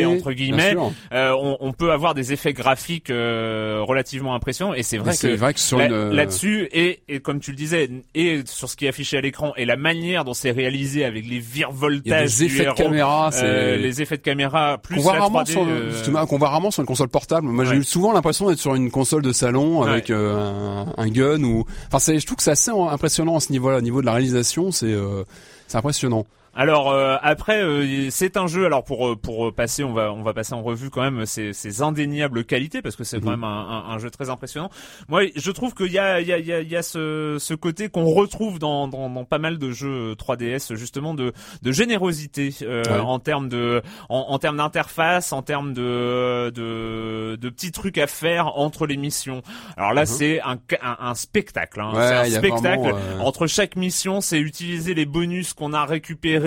B: précalculé
A: entre guillemets, euh, on, on peut avoir des effets graphiques euh, relativement impressionnants. Et c'est vrai que
B: vrai que sur
A: là-
B: une
A: là-dessus, et, et comme tu le disais, et sur ce qui est affiché à l'écran, et la manière dont c'est réalisé avec les virevoltages du
B: effets de caméra,
A: euh, les effets de caméra, plus
B: qu'on voit
A: la
B: rarement
A: 3D,
B: sur justement, qu'on voit rarement sur une console portable. Moi, j'ai eu souvent l'impression d'être sur une console de salon avec euh, un, un gun ou enfin c'est je trouve que c'est assez impressionnant à ce niveau-là, au niveau de la réalisation, c'est euh, c'est impressionnant.
A: Alors euh, après euh, c'est un jeu alors pour euh, pour passer on va on va passer en revue quand même ces, ces indéniables qualités parce que c'est quand
B: Mhm.
A: même un, un, un jeu très impressionnant. Moi je trouve qu'il y a il y a il y a, il y a ce, ce côté qu'on retrouve dans, dans dans pas mal de jeux 3DS justement de de générosité euh,
B: Ouais.
A: en termes de en, en termes d'interface, en termes de, de de petits trucs à faire entre les missions. Alors là
B: Mhm.
A: c'est un, un un spectacle hein.
B: Ouais,
A: c'est un spectacle
B: vraiment, euh,
A: entre chaque mission, c'est utiliser les bonus qu'on a récupérés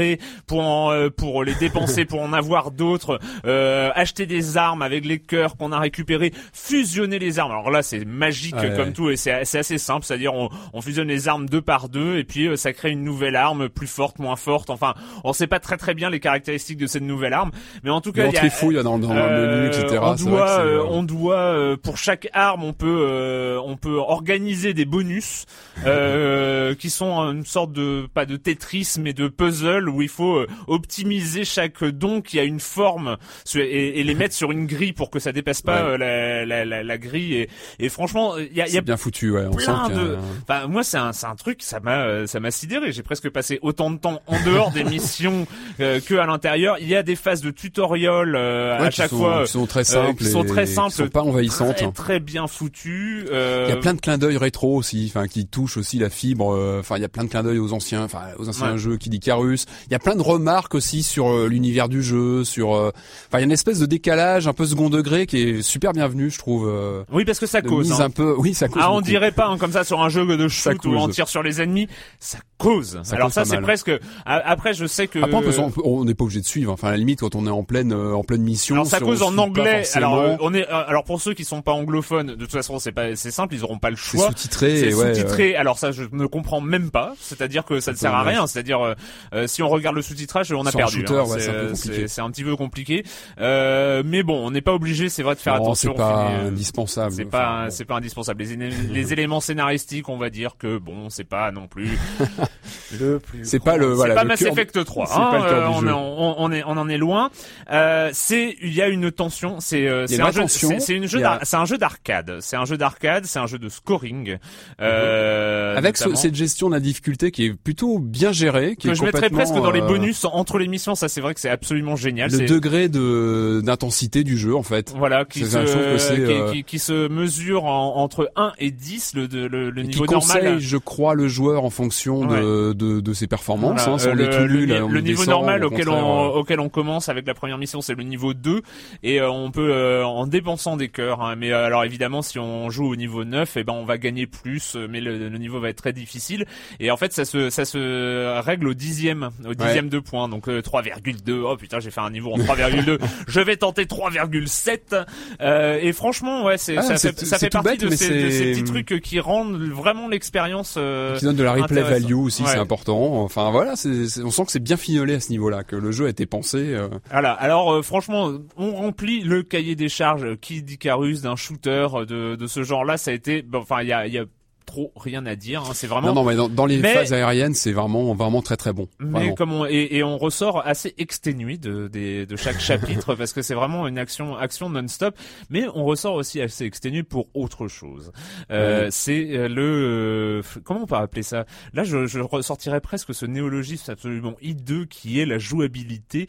A: pour en, euh, pour les dépenser, pour en avoir d'autres, euh, acheter des armes avec les cœurs qu'on a récupérés, fusionner les armes. Alors là, c'est magique
B: Ouais,
A: comme
B: ouais.
A: tout et c'est c'est assez simple, c'est-à-dire on, on fusionne les armes deux par deux et puis euh, ça crée une nouvelle arme plus forte, moins forte. Enfin, on sait pas très très bien les caractéristiques de cette nouvelle arme, mais en tout cas,
B: on
A: il y a,
B: dans, dans le menu,
A: euh,
B: etc.
A: On
B: C'est vrai que
A: doit,
B: c'est,
A: euh,
B: euh,
A: on doit euh, pour chaque arme, on peut, euh, on peut organiser des bonus euh, qui sont une sorte de pas de Tetris mais de puzzle où il faut euh, optimiser chaque don qui a une forme et, et les mettre sur une grille pour que ça dépasse pas
B: Ouais.
A: euh, la, la, la, la grille. Et, et franchement, il y a, y a
B: bien foutu, ouais. On sent
A: plein
B: a
A: de. Enfin, moi, c'est un, c'est un truc, ça m'a, euh, ça m'a sidéré. J'ai presque passé autant de temps en dehors des missions euh, que à l'intérieur. Il y a des phases de tutoriel euh,
B: ouais,
A: à
B: qui
A: chaque
B: sont,
A: fois.
B: qui sont très
A: euh,
B: simples,
A: qui sont très
B: qui
A: simples,
B: sont pas envahissantes.
A: Très, très bien foutues. Euh,
B: Il y a plein de clins d'œil rétro aussi, enfin qui touchent aussi la fibre. euh, Enfin, il y a plein de clins d'œil aux anciens, enfin aux anciens
A: Ouais.
B: jeux, qui dit Carus. Il y a plein de remarques aussi sur euh, l'univers du jeu, sur. euh, Enfin, il y a une espèce de décalage un peu second degré qui est super bienvenu, je trouve. euh,
A: Oui, parce que ça cause. hein.
B: un peu. Oui, ça cause.
A: Ah, on
B: beaucoup.
A: dirait pas hein, comme ça sur un jeu de shoot où on tire sur les ennemis. Ça cause.
B: Ça
A: Alors
B: cause
A: ça, c'est presque. Après, je sais que.
B: Après, on n'est pas obligé de suivre. Enfin, à la limite, quand on est en pleine, en pleine mission.
A: Alors ça cause en anglais. Alors on est. alors pour ceux qui sont pas anglophones, de toute façon c'est pas, c'est simple, ils auront pas le choix.
B: sous-titré. Ouais,
A: sous-titré. Alors ça, je ne comprends même pas. C'est-à-dire que ça ne sert à rien. C'est-à-dire euh, euh, si on regarde le sous-titrage, on a perdu. hein.
B: ouais, c'est un
A: petit peu compliqué. Euh, mais bon, on n'est pas obligé, c'est vrai, de faire
B: non,
A: attention.
B: c'est pas
A: mais, euh,
B: indispensable.
A: C'est
B: Enfin,
A: pas,
B: bon.
A: c'est pas indispensable. Les, éléments scénaristiques, on va dire que bon, c'est pas non plus le plus.
B: C'est pas le- voilà,
A: C'est pas
B: le
A: Mass Effect 3.
B: c'est pas le cœur
A: euh, on, est- on, on est, on en est loin. Euh, c'est, il y a une tension. C'est, euh, c'est un jeu. C'est, une jeu
B: a-
A: c'est un jeu d'arcade. C'est un jeu d'arcade. C'est un jeu de scoring. Euh,
B: Avec ce- cette gestion de la difficulté qui est plutôt bien gérée, qui
A: que
B: est
A: je mettrais
B: complètement,
A: dans les
B: euh,
A: bonus entre les missions. Ça, c'est vrai que c'est absolument génial.
B: le degré de d'intensité du jeu en fait.
A: Voilà, qui se,
B: que
A: qui,
B: euh,
A: qui- qui se mesure en- entre 1 et 10, le, le, le
B: Et qui
A: niveau normal.
B: conseille, je crois, le joueur en fonction de, de, de ses performances.
A: Voilà,
B: hein,
A: euh, le, niveau
B: descend,
A: normal
B: au
A: auquel on, auquel on commence avec la première mission, c'est le niveau 2 et euh, on peut euh, en dépensant des cœurs. hein. mais euh, alors évidemment, si on joue au niveau 9, eh ben on va gagner plus, mais le, le niveau va être très difficile. Et en fait, ça se ça se règle au dixième, au dixième de points, donc euh, 3,2. Oh putain, j'ai fait un niveau en 3,2. Je vais tenter 3,7. Euh, et franchement, ouais, c'est
B: Ah,
A: ça, fait, ça fait partie
B: bête,
A: de, ces, de ces petits trucs qui rendent vraiment l'expérience. euh,
B: qui donne de la replay value aussi,
A: Ouais.
B: c'est important. Enfin voilà, c'est c'est- on sent que c'est bien fignolé à ce niveau-là, que le jeu a été pensé. euh,
A: Voilà. Alors euh, franchement, on remplit le cahier des charges qui dit Icarus d'un shooter euh, de, de ce genre-là. Ça a été, bon, enfin, il y a, il y a trop rien à dire. hein. C'est vraiment
B: Non, non, mais dans, dans les
A: Mais-
B: phases aériennes, c'est vraiment, vraiment très très bon.
A: Mais
B: Vraiment.
A: comme on, et, et on ressort assez exténué de, des- de chaque chapitre parce que c'est vraiment une action action non-stop. Mais on ressort aussi assez exténué pour autre chose. Euh. C'est euh, le comment on peut appeler ça? Là, je, je ressortirais presque ce néologisme absolument hideux qui est la jouabilité.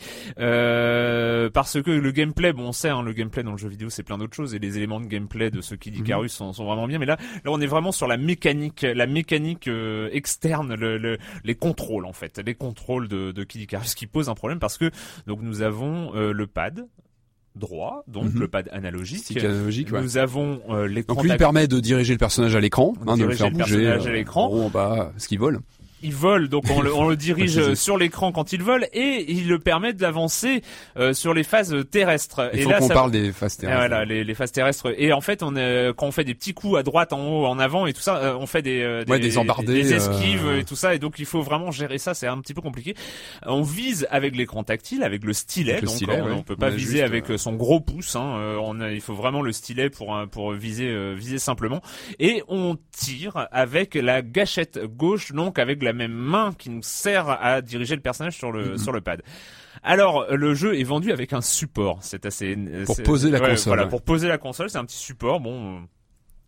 A: Euh, parce que le gameplay, bon, on sait, hein, le gameplay dans le jeu vidéo, c'est plein d'autres choses et les éléments de gameplay de ce Kid
B: Mhm.
A: Icarus sont, sont vraiment bien. Mais là, là, on est vraiment sur la mécanique, la mécanique euh, externe, le, le- les contrôles en fait, les contrôles de, de Kid Icarus qui pose un problème parce que donc nous avons euh, le pad droit, donc
B: Mhm.
A: le pad analogique.
B: Stick analogique, ouais.
A: Nous avons euh, l'écran
B: Donc lui il permet de diriger le personnage à l'écran, hein, de le faire
A: le
B: bouger.
A: personnage à l'écran.
B: en haut, en bas, ce qu'il vole.
A: Il vole, donc on le, on le dirige euh, sur l'écran quand il vole et il le permet d'avancer euh, sur les phases terrestres.
B: Il
A: et
B: faut
A: là,
B: qu'on
A: ça-
B: parle des phases
A: Ah,
B: terrestres.
A: voilà, les, les phases terrestres. Et en fait, on est, quand on fait des petits coups à droite, en haut, en avant et tout ça, euh, on fait des, euh,
B: Ouais, des embardés,
A: des esquives
B: euh.
A: et tout ça. Et donc, il faut vraiment gérer ça. C'est un petit peu compliqué. On vise avec l'écran tactile, avec le stylet.
B: Avec le
A: donc,
B: stylet,
A: on,
B: ouais.
A: on peut pas
B: On
A: viser
B: juste,
A: avec
B: euh,
A: son gros pouce. Hein. Euh, on a- il faut vraiment le stylet pour pour viser euh, viser simplement. Et on tire avec la gâchette gauche, donc avec la même main qui nous sert à diriger le personnage sur le
B: Mhm.
A: sur le pad. Alors, le jeu est vendu avec un support. C'est assez
B: Pour poser la
A: ouais,
B: console,
A: Voilà,
B: ouais.
A: pour poser la console, c'est un petit support. Bon.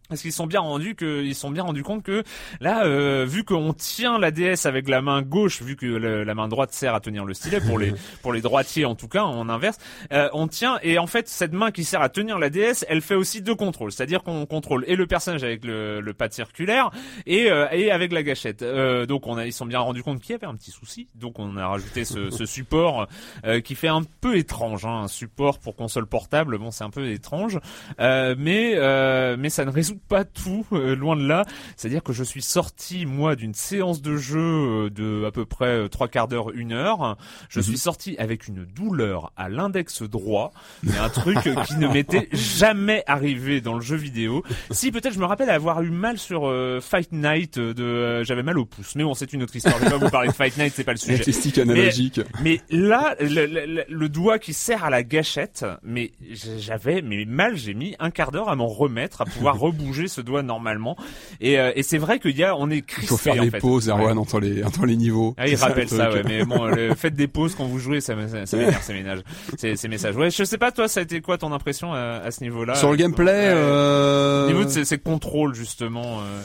A: Parce qu'ils sont bien rendus que ils sont bien rendus compte que là, euh, vu qu'on tient la DS avec la main gauche, vu que le- la main droite sert à tenir le stylet pour les pour les droitiers en tout cas en inverse, euh, on tient et en fait cette main qui sert à tenir la DS, elle fait aussi deux contrôles, c'est-à-dire qu'on contrôle et le personnage avec le, le pad circulaire et euh, et avec la gâchette. Euh, donc on a ils sont bien rendus compte qu'il y avait un petit souci, donc on a rajouté ce, ce support euh, qui fait un peu étrange, hein, un support pour console portable. Bon, c'est un peu étrange, euh, mais euh, mais ça ne résout pas tout, euh, loin de là. C'est-à-dire que je suis sorti moi d'une séance de jeu euh, de à peu près euh, trois quarts d'heure, une heure. Je suis sorti avec une douleur à l'index droit, mais un truc qui ne m'était jamais arrivé dans le jeu vidéo. Si peut-être je me rappelle avoir eu mal sur euh, Fight Night, euh, de euh, j'avais mal au pouce, mais bon c'est une autre histoire. Je vais pas vous parler de Fight Night, c'est pas le sujet.
B: Sticks analogiques.
A: Mais là, le, le- le doigt qui sert à la gâchette, mais j'avais mais mal, j'ai mis un quart d'heure à m'en remettre, à pouvoir rebouger ce doigt normalement. Et, euh, et c'est vrai qu'il y a, on est crispé
B: Il faut faire des pauses,
A: Ouais.
B: Erwan, entre les, entre les niveaux.
A: Ah, il rappelle ça, ouais, mais bon, le, faites des pauses quand vous jouez, ça, ça, ça m'énerve ces ménages, ces, ces messages. Ouais, je sais pas, toi, ça a été quoi ton impression à, à ce niveau-là?
B: Sur le gameplay, euh...
A: Au niveau de ces, ces contrôles, justement. euh,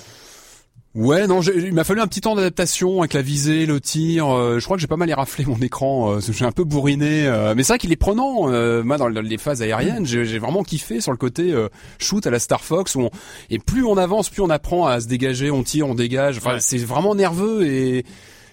B: Ouais, non, il m'a fallu un petit temps d'adaptation avec la visée, le tir. euh, je crois que j'ai pas mal éraflé mon écran, euh, j'ai un peu bourriné. euh, mais c'est vrai qu'il est prenant. euh, moi, dans le- les phases aériennes, j'ai j'ai vraiment kiffé sur le côté euh, shoot à la Star Fox. Où on, et plus on avance, plus on apprend à se dégager. On tire, on dégage. Enfin,
A: Ouais.
B: c'est vraiment nerveux et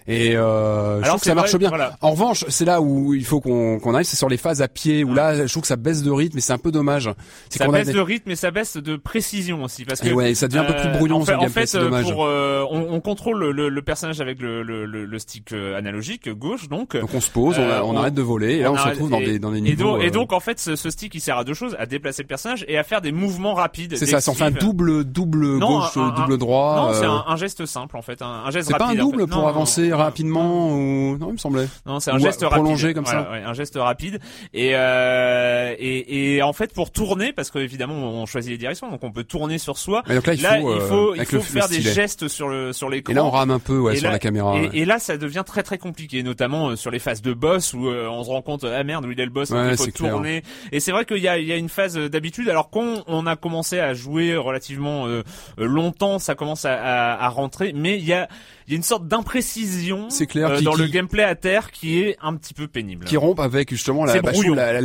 B: et euh, je
A: Alors,
B: trouve que
A: c'est
B: ça marche
A: vrai,
B: bien.
A: voilà.
B: En revanche, c'est là où il faut qu'on qu'on arrive, c'est sur les phases à pied. Où là, je trouve que ça baisse de rythme, et c'est un peu dommage. C'est
A: Ça baisse
B: des-
A: de rythme et ça baisse de précision aussi parce que
B: Et ouais, ça devient un peu plus
A: Euh,
B: brouillon
A: en fait, en fait,
B: c'est
A: euh,
B: dommage.
A: pour euh, on, on contrôle le, le personnage avec le, le, le, stick analogique gauche donc.
B: Donc on se pose, on, on
A: on-
B: arrête de voler, et là on, se retrouve dans des dans des
A: et
B: niveaux.
A: donc, et donc en fait ce, ce stick il sert à deux choses à déplacer le personnage et à faire des mouvements rapides.
B: C'est ça, ça en fait un
A: d'esquive.
B: double, double
A: Non,
B: gauche,
A: un-
B: double droit.
A: Non, c'est un, un geste simple en fait, un,
B: C'est pas un double pour avancer
A: non,
B: rapidement ou non, il me semblait.
A: Non, c'est un
B: Ou
A: geste
B: à-
A: rapide.
B: prolongé comme ça.
A: Ouais, un geste rapide. Et, euh, et et en fait pour tourner, parce qu'évidemment on choisit les directions, donc on peut tourner sur soi.
B: Et donc là, il
A: là,
B: faut,
A: il
B: euh,
A: faut, il faut
B: le- le
A: faire des gestes sur le sur l'écran.
B: Et là on rame un peu ouais,
A: Et
B: sur
A: là-
B: la caméra.
A: Et,
B: ouais.
A: et là, ça devient très très compliqué, notamment euh, sur les phases de boss où euh, on se rend compte ah merde où il est le boss, il faut
B: clair.
A: tourner. Et c'est vrai qu'il y a il y a une phase d'habitude. Alors qu'on on a commencé à jouer relativement euh, euh, longtemps, ça commence à, à, à rentrer, mais il y a il y a une sorte d'imprécision
B: clair,
A: euh,
B: qui-
A: dans le gameplay à terre qui est un petit peu pénible.
B: qui rompent avec justement la, bah,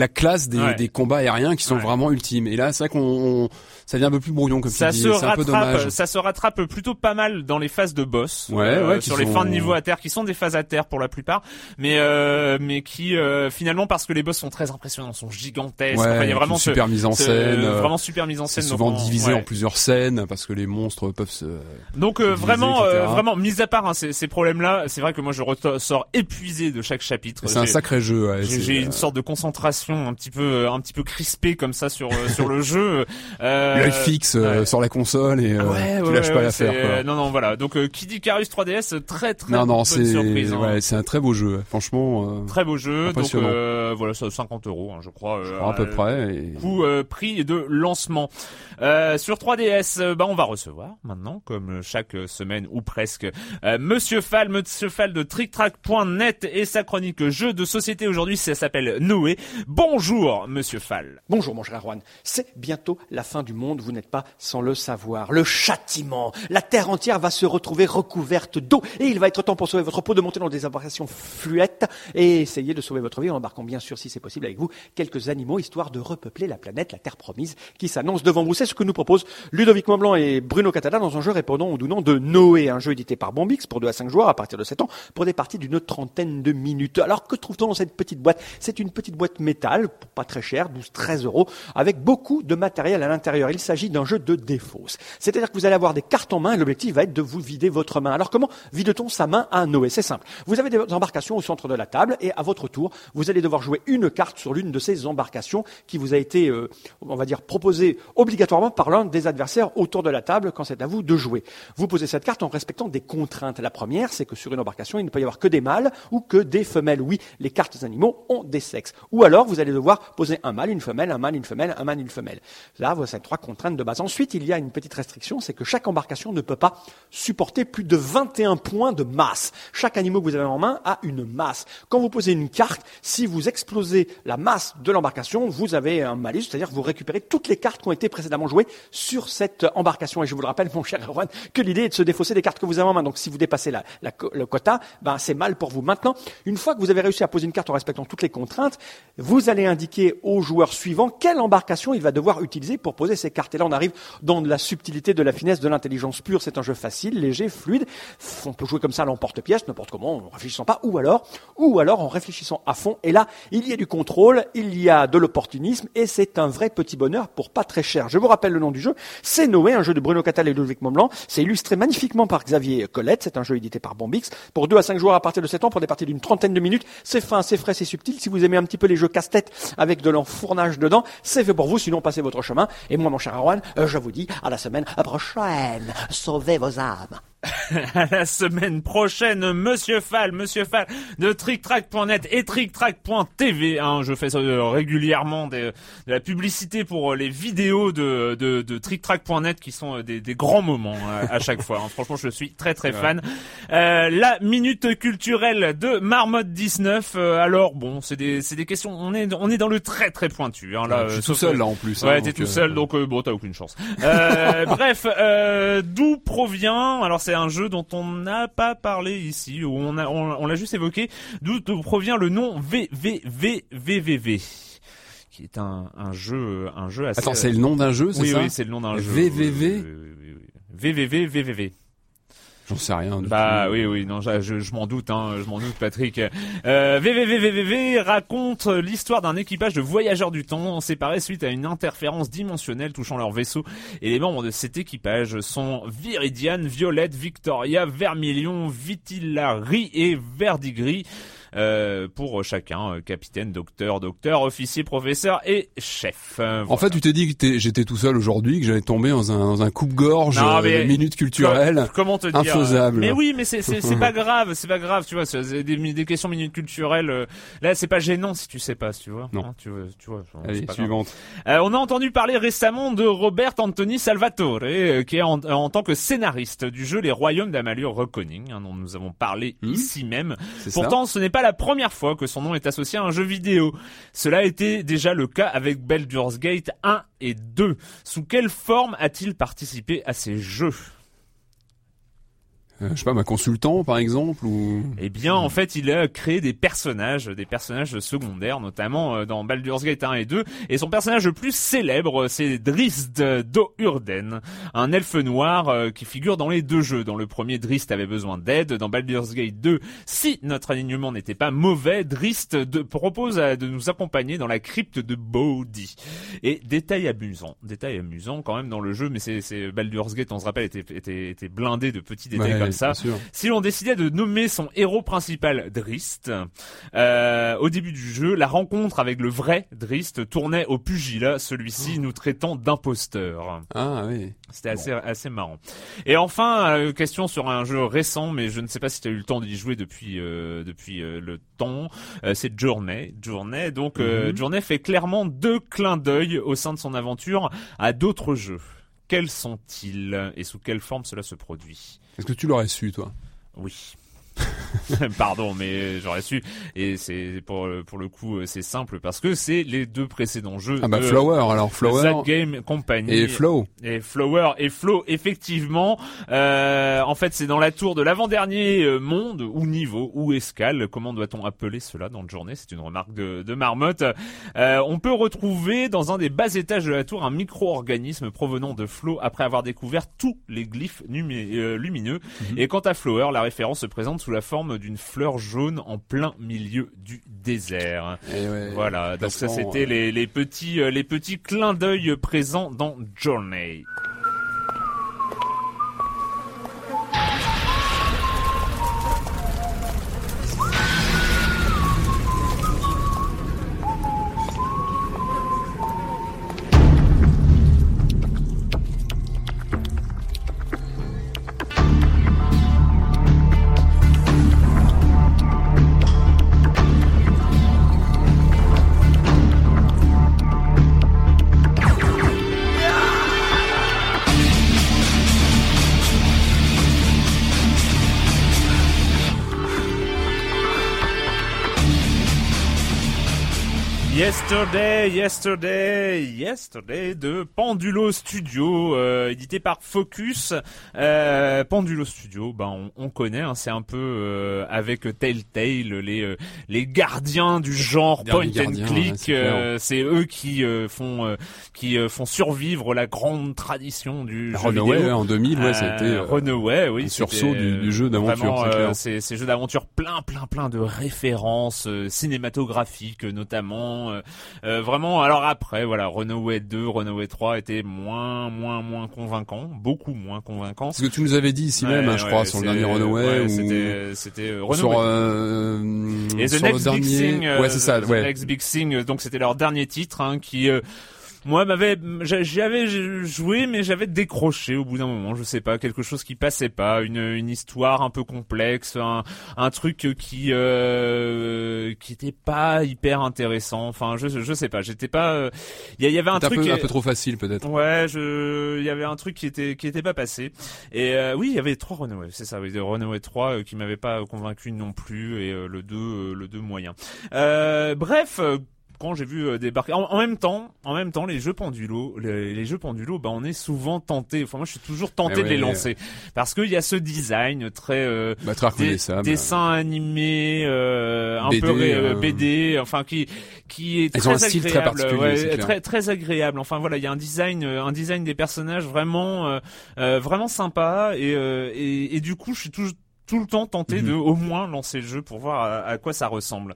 B: classe des,
A: Ouais.
B: des combats aériens qui sont
A: Ouais.
B: vraiment ultimes. Et là, c'est vrai qu'on on- ça devient un peu plus brouillon comme
A: ça
B: tu dis.
A: se
B: C'est un peu
A: rattrape,
B: dommage.
A: ça se rattrape plutôt pas mal dans les phases de boss,
B: Ouais,
A: euh,
B: ouais, qui
A: sur les
B: sont-
A: fins de niveau à terre, qui sont des phases à terre pour la plupart, mais euh, mais qui euh, finalement parce que les boss sont très impressionnants, sont gigantesques,
B: Ouais,
A: enfin, il y a vraiment
B: une
A: ce-
B: super mise en scène. euh,
A: vraiment super mise en scène.
B: souvent
A: donc on-
B: divisé en plusieurs scènes parce que les monstres peuvent se.
A: Donc euh,
B: divisé,
A: vraiment, euh, vraiment, mis à part hein, ces, ces problèmes-là, c'est vrai que moi je ressors épuisé de chaque chapitre.
B: C'est un sacré jeu. ouais,
A: j'ai
B: euh,
A: une sorte de concentration un petit peu un petit peu crispée comme ça sur euh, sur le jeu. Euh,
B: L'œil fixe euh,
A: ouais.
B: sur la console et euh,
A: Ouais,
B: tu
A: ouais,
B: lâches
A: ouais,
B: pas
A: ouais,
B: l'affaire.
A: Non, non, voilà. Donc, euh, Kid Icarus 3DS, très, très
B: Non, non,
A: bonne surprise. hein.
B: ouais, c'est un très beau jeu. Franchement, euh,
A: Très beau jeu. Donc, euh, voilà, ça 50 euros, hein, je crois. euh,
B: à peu
A: euh,
B: près. et-
A: Coût, euh, prix de lancement. Euh, sur 3DS, euh, bah, on va recevoir maintenant, comme chaque semaine ou presque, euh, Monsieur Fall, Monsieur Fall de TrickTrack.net et sa chronique jeu de société aujourd'hui, ça s'appelle Noé. Bonjour, Monsieur Fall.
F: Bonjour mon cher Erwan, c'est bientôt la fin du monde, vous n'êtes pas sans le savoir. Le châtiment, la terre entière va se retrouver recouverte d'eau et il va être temps pour sauver votre peau de monter dans des embarcations fluettes et essayer de sauver votre vie en embarquant bien sûr si c'est possible avec vous quelques animaux histoire de repeupler la planète, la terre promise qui s'annonce devant vous. C'est ce que nous proposent Ludovic Montblanc et Bruno Catala dans un jeu répondant au nom de Noé, un jeu édité par Bombix pour 2 à 5 joueurs à partir de 7 ans pour des parties d'une trentaine de minutes. Alors que trouve-t-on dans cette petite boîte? C'est une petite boîte métal, pas très chère, 12-13 euros, avec beaucoup de matériel à l'intérieur. Il s'agit d'un jeu de défausse. C'est-à-dire que vous allez avoir des cartes en main et l'objectif va être de vous vider votre main. Alors comment vide-t-on sa main à Noé? C'est simple. Vous avez des embarcations au centre de la table et à votre tour, vous allez devoir jouer une carte sur l'une de ces embarcations qui vous a été, euh, on va dire, proposée obligatoirement par l'un des adversaires autour de la table quand c'est à vous de jouer. Vous posez cette carte en respectant des contraintes. La première, c'est que sur une embarcation, il ne peut y avoir que des mâles ou que des femelles. Oui, les cartes animaux ont des sexes. Ou alors, vous allez devoir poser un mâle, une femelle, un mâle, une femelle, un mâle, une femelle. Là, vous avez trois contraintes de base. Ensuite, il y a une petite restriction, c'est que chaque embarcation ne peut pas supporter plus de 21 points de masse. Chaque animal que vous avez en main a une masse. Quand vous posez une carte, si vous explosez la masse de l'embarcation, vous avez un malus, c'est-à-dire vous récupérez toutes les cartes qui ont été précédemment jouées sur cette embarcation. Et je vous le rappelle, mon cher Erwan, que l'idée est de se défausser des cartes que vous avez en main. Donc si vous dépassez la, la le quota, ben, c'est mal pour vous. Maintenant, une fois que vous avez réussi à poser une carte en respectant toutes les contraintes, vous allez indiquer au joueur suivant quelle embarcation il va devoir utiliser pour poser ses cartes. Et là, on arrive dans de la subtilité, de la finesse, de l'intelligence pure. C'est un jeu facile, léger, fluide. On peut jouer comme ça à l'emporte-pièce, n'importe comment, en réfléchissant pas, ou alors, ou alors en réfléchissant à fond. Et là, il y a du contrôle, il y a de l'opportunisme, et c'est un vrai petit bonheur pour pas très cher. Je vous rappelle le nom du jeu. C'est Noé, un jeu de Bruno Cattal et Ludovic Montblanc. C'est illustré magnifiquement par Xavier Colette. C'est un jeu édité par Bombix. Pour 2 à 5 joueurs à partir de 7 ans, pour des parties d'une trentaine de minutes. C'est fin, c'est frais, c'est subtil. Si vous aimez un petit peu les jeux casse-tête avec de l'enfournage dedans, c'est fait pour vous. Sinon, passez votre chemin. Et moi, cher euh, je vous dis à la semaine prochaine. Sauvez vos âmes.
A: à la semaine prochaine, Monsieur Fall, Monsieur Fall de TrickTrack.net et TrickTrack.tv. Hein, je fais ça euh, régulièrement des- de la publicité pour euh, les vidéos de, de, de TrickTrack.net qui sont euh, des, des grands moments euh, à chaque fois. hein. Franchement, je suis très très fan. Euh, la minute culturelle de Marmotte 19. euh, alors bon, c'est des c'est des questions. On est on est dans le très très pointu. Hein, là,
B: je suis tout seul
A: que-
B: là en plus. hein,
A: Ouais, t'es
B: donc,
A: tout seul, donc euh, bon, t'as aucune chance. Euh, bref, euh, d'où provient Alors c'est un jeu dont on n'a pas parlé ici, ou on a, on, on l'a juste évoqué. D'où provient le nom VVVVVV qui est un, un jeu, un jeu assez.
B: Attends, c'est le nom d'un jeu, c'est
A: oui,
B: ça
A: oui, c'est le nom d'un jeu.
B: VVV?
A: VVVVVV.
B: J'en sais rien.
A: Bah oui, oui, non, je, je, je m'en doute, hein, je m'en doute, Patrick. Euh, VVVVVV raconte l'histoire d'un équipage de voyageurs du temps séparés suite à une interférence dimensionnelle touchant leur vaisseau. Et les membres de cet équipage sont Viridiane, Violette, Victoria, Vermilion, Vitillari et Verdigris. Euh, pour chacun, euh, capitaine, docteur, docteur, officier, professeur et chef. Euh,
B: En fait, tu t'es dit que j'étais tout seul aujourd'hui, que j'allais tomber dans un, dans un coupe-gorge euh, minutes culturelles.
A: Co- Comment te dire
B: Infaisable.
A: Mais oui, mais c'est pas grave, c'est pas grave, tu vois. C'est des, des questions minutes culturelles. euh, Là, c'est pas gênant si tu sais pas, tu vois.
B: Non.
A: Hein, tu tu vois.
B: Allez,
A: pas
B: suivante.
A: Euh, on a entendu parler récemment de Robert Anthony Salvatore, euh, qui est en, en tant que scénariste du jeu Les Royaumes d'Amalur Reckoning, hein, dont nous avons parlé
B: Hmm.
A: ici même.
B: C'est ça.
A: Pourtant, ce n'est pas la première fois que son nom est associé à un jeu vidéo. Cela été déjà le cas avec Baldur's Gate 1 et 2. Sous quelle forme a-t-il participé à ces jeux?
B: Euh, je sais pas, ma consultant par exemple ou.
A: Eh bien, en fait, il a créé des personnages, des personnages secondaires, notamment euh, dans Baldur's Gate 1 et 2. Et son personnage le plus célèbre, c'est Drist d'Ourden, un elfe noir euh, qui figure dans les deux jeux. Dans le premier, Drist avait besoin d'aide. Dans Baldur's Gate 2, si notre alignement n'était pas mauvais, Drist de- propose à- de nous accompagner dans la crypte de Bodhi. Et détail amusant, détail amusant quand même dans le jeu, mais c'est c'est- Baldur's Gate, on se rappelle, était, était, était blindé de petits détails
B: Ouais,
A: comme ça. Si l'on décidait de nommer son héros principal Drist, euh, au début du jeu, la rencontre avec le vrai Drist tournait au pugilat, celui-ci nous traitant d'imposteur.
B: Ah oui.
A: C'était assez assez marrant. Et enfin, euh, question sur un jeu récent, mais je ne sais pas si tu as eu le temps d'y jouer depuis euh, depuis le temps. C'est Journey. Journey. Donc
B: Mhm.
A: Journey fait clairement deux clins d'œil au sein de son aventure à d'autres jeux. Quels sont-ils et sous quelle forme cela se produit?
B: Est-ce que tu l'aurais su, toi?
A: Oui. Pardon, mais j'aurais su. Et c'est pour pour le coup, euh, c'est simple parce que c'est les deux précédents jeux.
B: Ah bah
A: de
B: Flower, alors
A: The
B: Flower
A: Game Company
B: et Flow.
A: et Flower et Flow, effectivement. Euh, en fait, c'est dans la tour de l'avant-dernier euh, monde ou niveau ou escale. Comment doit-on appeler cela dans le journée? C'est une remarque de, de Marmotte. Euh, on peut retrouver dans un des bas étages de la tour un micro-organisme provenant de Flow après avoir découvert tous les glyphes euh, lumineux. Et quant à Flower, la référence se présente sous la forme d'une fleur jaune en plein milieu du désert.
B: Ouais,
A: Voilà, donc ça c'était
B: euh,
A: les, les petits euh, les petits clins d'œil présents dans Journey. Yesterday, Yesterday, Yesterday de Pendulo Studio, euh, édité par Focus. Euh, Pendulo Studio, ben on, on connaît, hein, c'est un peu euh, avec Telltale les euh, les gardiens du genre point and
B: gardien, ouais,
A: click.
B: c'est
A: euh, eux qui euh, font euh, qui euh, font survivre la grande tradition du jeu
B: Runaway
A: vidéo.
B: ouais, en 2000, ouais, ça a été
A: euh, Runaway, oui,
B: un
A: c'était,
B: sursaut du- du jeu d'aventure, c'est
A: ces jeux d'aventure plein, plein, plein de références euh, cinématographiques euh, notamment. Euh, euh, vraiment. Alors après, voilà, Runaway 2, Runaway 3 étaient moins, moins, moins convaincants, beaucoup moins convaincants.
B: ce que tu nous avais dit ici même, hein, je
A: Ouais,
B: crois, sur le dernier Runaway
A: ouais,
B: ou
A: C'était, euh, Runaway.
B: sur euh,
A: Et The
B: sur le
A: Next Big
B: dernier.
A: Thing, euh,
B: ouais, c'est ça.
A: The
B: Ouais.
A: Next Big Thing, donc c'était leur dernier titre, hein, qui euh, moi m'avait, j'a- j'y avais joué, mais j'avais décroché au bout d'un moment. Je sais pas, quelque chose qui passait pas, une, une histoire un peu complexe, un, un truc qui euh, qui était pas hyper intéressant. Enfin, je je sais pas, j'étais pas. Il y, y avait un
B: C'était un
A: truc.
B: peu, un peu trop facile peut-être.
A: Ouais, je, il y avait un truc qui était qui était pas passé. Et euh, oui, il y avait trois Runaway, c'est ça, oui, de Runaway 3 euh, qui m'avait pas convaincu non plus et euh, le 2 euh, le 2 moyen. Euh, bref, euh, quand j'ai vu euh, débarquer. En, en même temps, en même temps les jeux pendulo, les, les jeux pendulo, bah on est souvent tenté. Enfin moi je suis toujours tenté
B: Ah
A: de les
B: ouais.
A: lancer. Parce qu'il y a ce design très euh,
B: Bah,
A: des- dessin animé euh, un
B: BD,
A: peu ré-
B: euh,
A: BD enfin qui qui est
B: Ils
A: très
B: ont un style très
A: agréable,
B: particulier,
A: ouais, très très agréable. Enfin voilà il y a un design euh, un design des personnages vraiment euh, euh, vraiment sympa. Et, euh, et et du coup je suis toujours tout le temps tenté
B: Mhm.
A: de au moins lancer le jeu pour voir à, à quoi ça ressemble.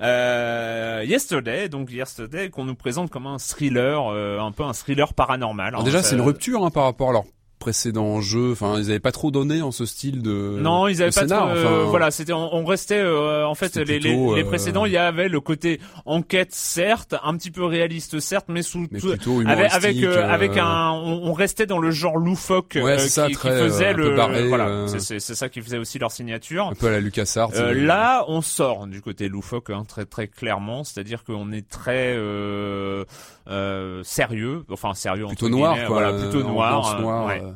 A: Euh, Yesterday, donc Yesterday qu'on nous présente comme un thriller, euh, un peu un thriller paranormal.
B: Alors
A: hein,
B: déjà,
A: ça-
B: c'est une rupture hein, par rapport à leur précédent jeu. Enfin, ils avaient pas trop donné en ce style de.
A: Non, ils avaient
B: de
A: pas
B: scénar,
A: trop, euh,
B: enfin,
A: voilà, c'était on, on restait euh, en fait les, les,
B: plutôt,
A: les
B: euh,
A: précédents, il y avait le côté enquête certes, un petit peu réaliste certes, mais sous
B: Mais
A: tout-
B: plutôt
A: avec avec, avec un on, on restait dans le genre loufoque
B: Ouais, ça,
A: qui,
B: très,
A: faisait le
B: barré,
A: voilà, c'est- ça qui faisait aussi leur signature.
B: un peu à la LucasArts.
A: Euh, là, on sort du côté loufoque hein, très très clairement, c'est-à-dire qu'on est très euh, euh, sérieux, enfin sérieux
B: plutôt
A: entre
B: noir, quoi.
A: voilà, plutôt
B: euh,
A: noir, euh, ouais.
B: euh.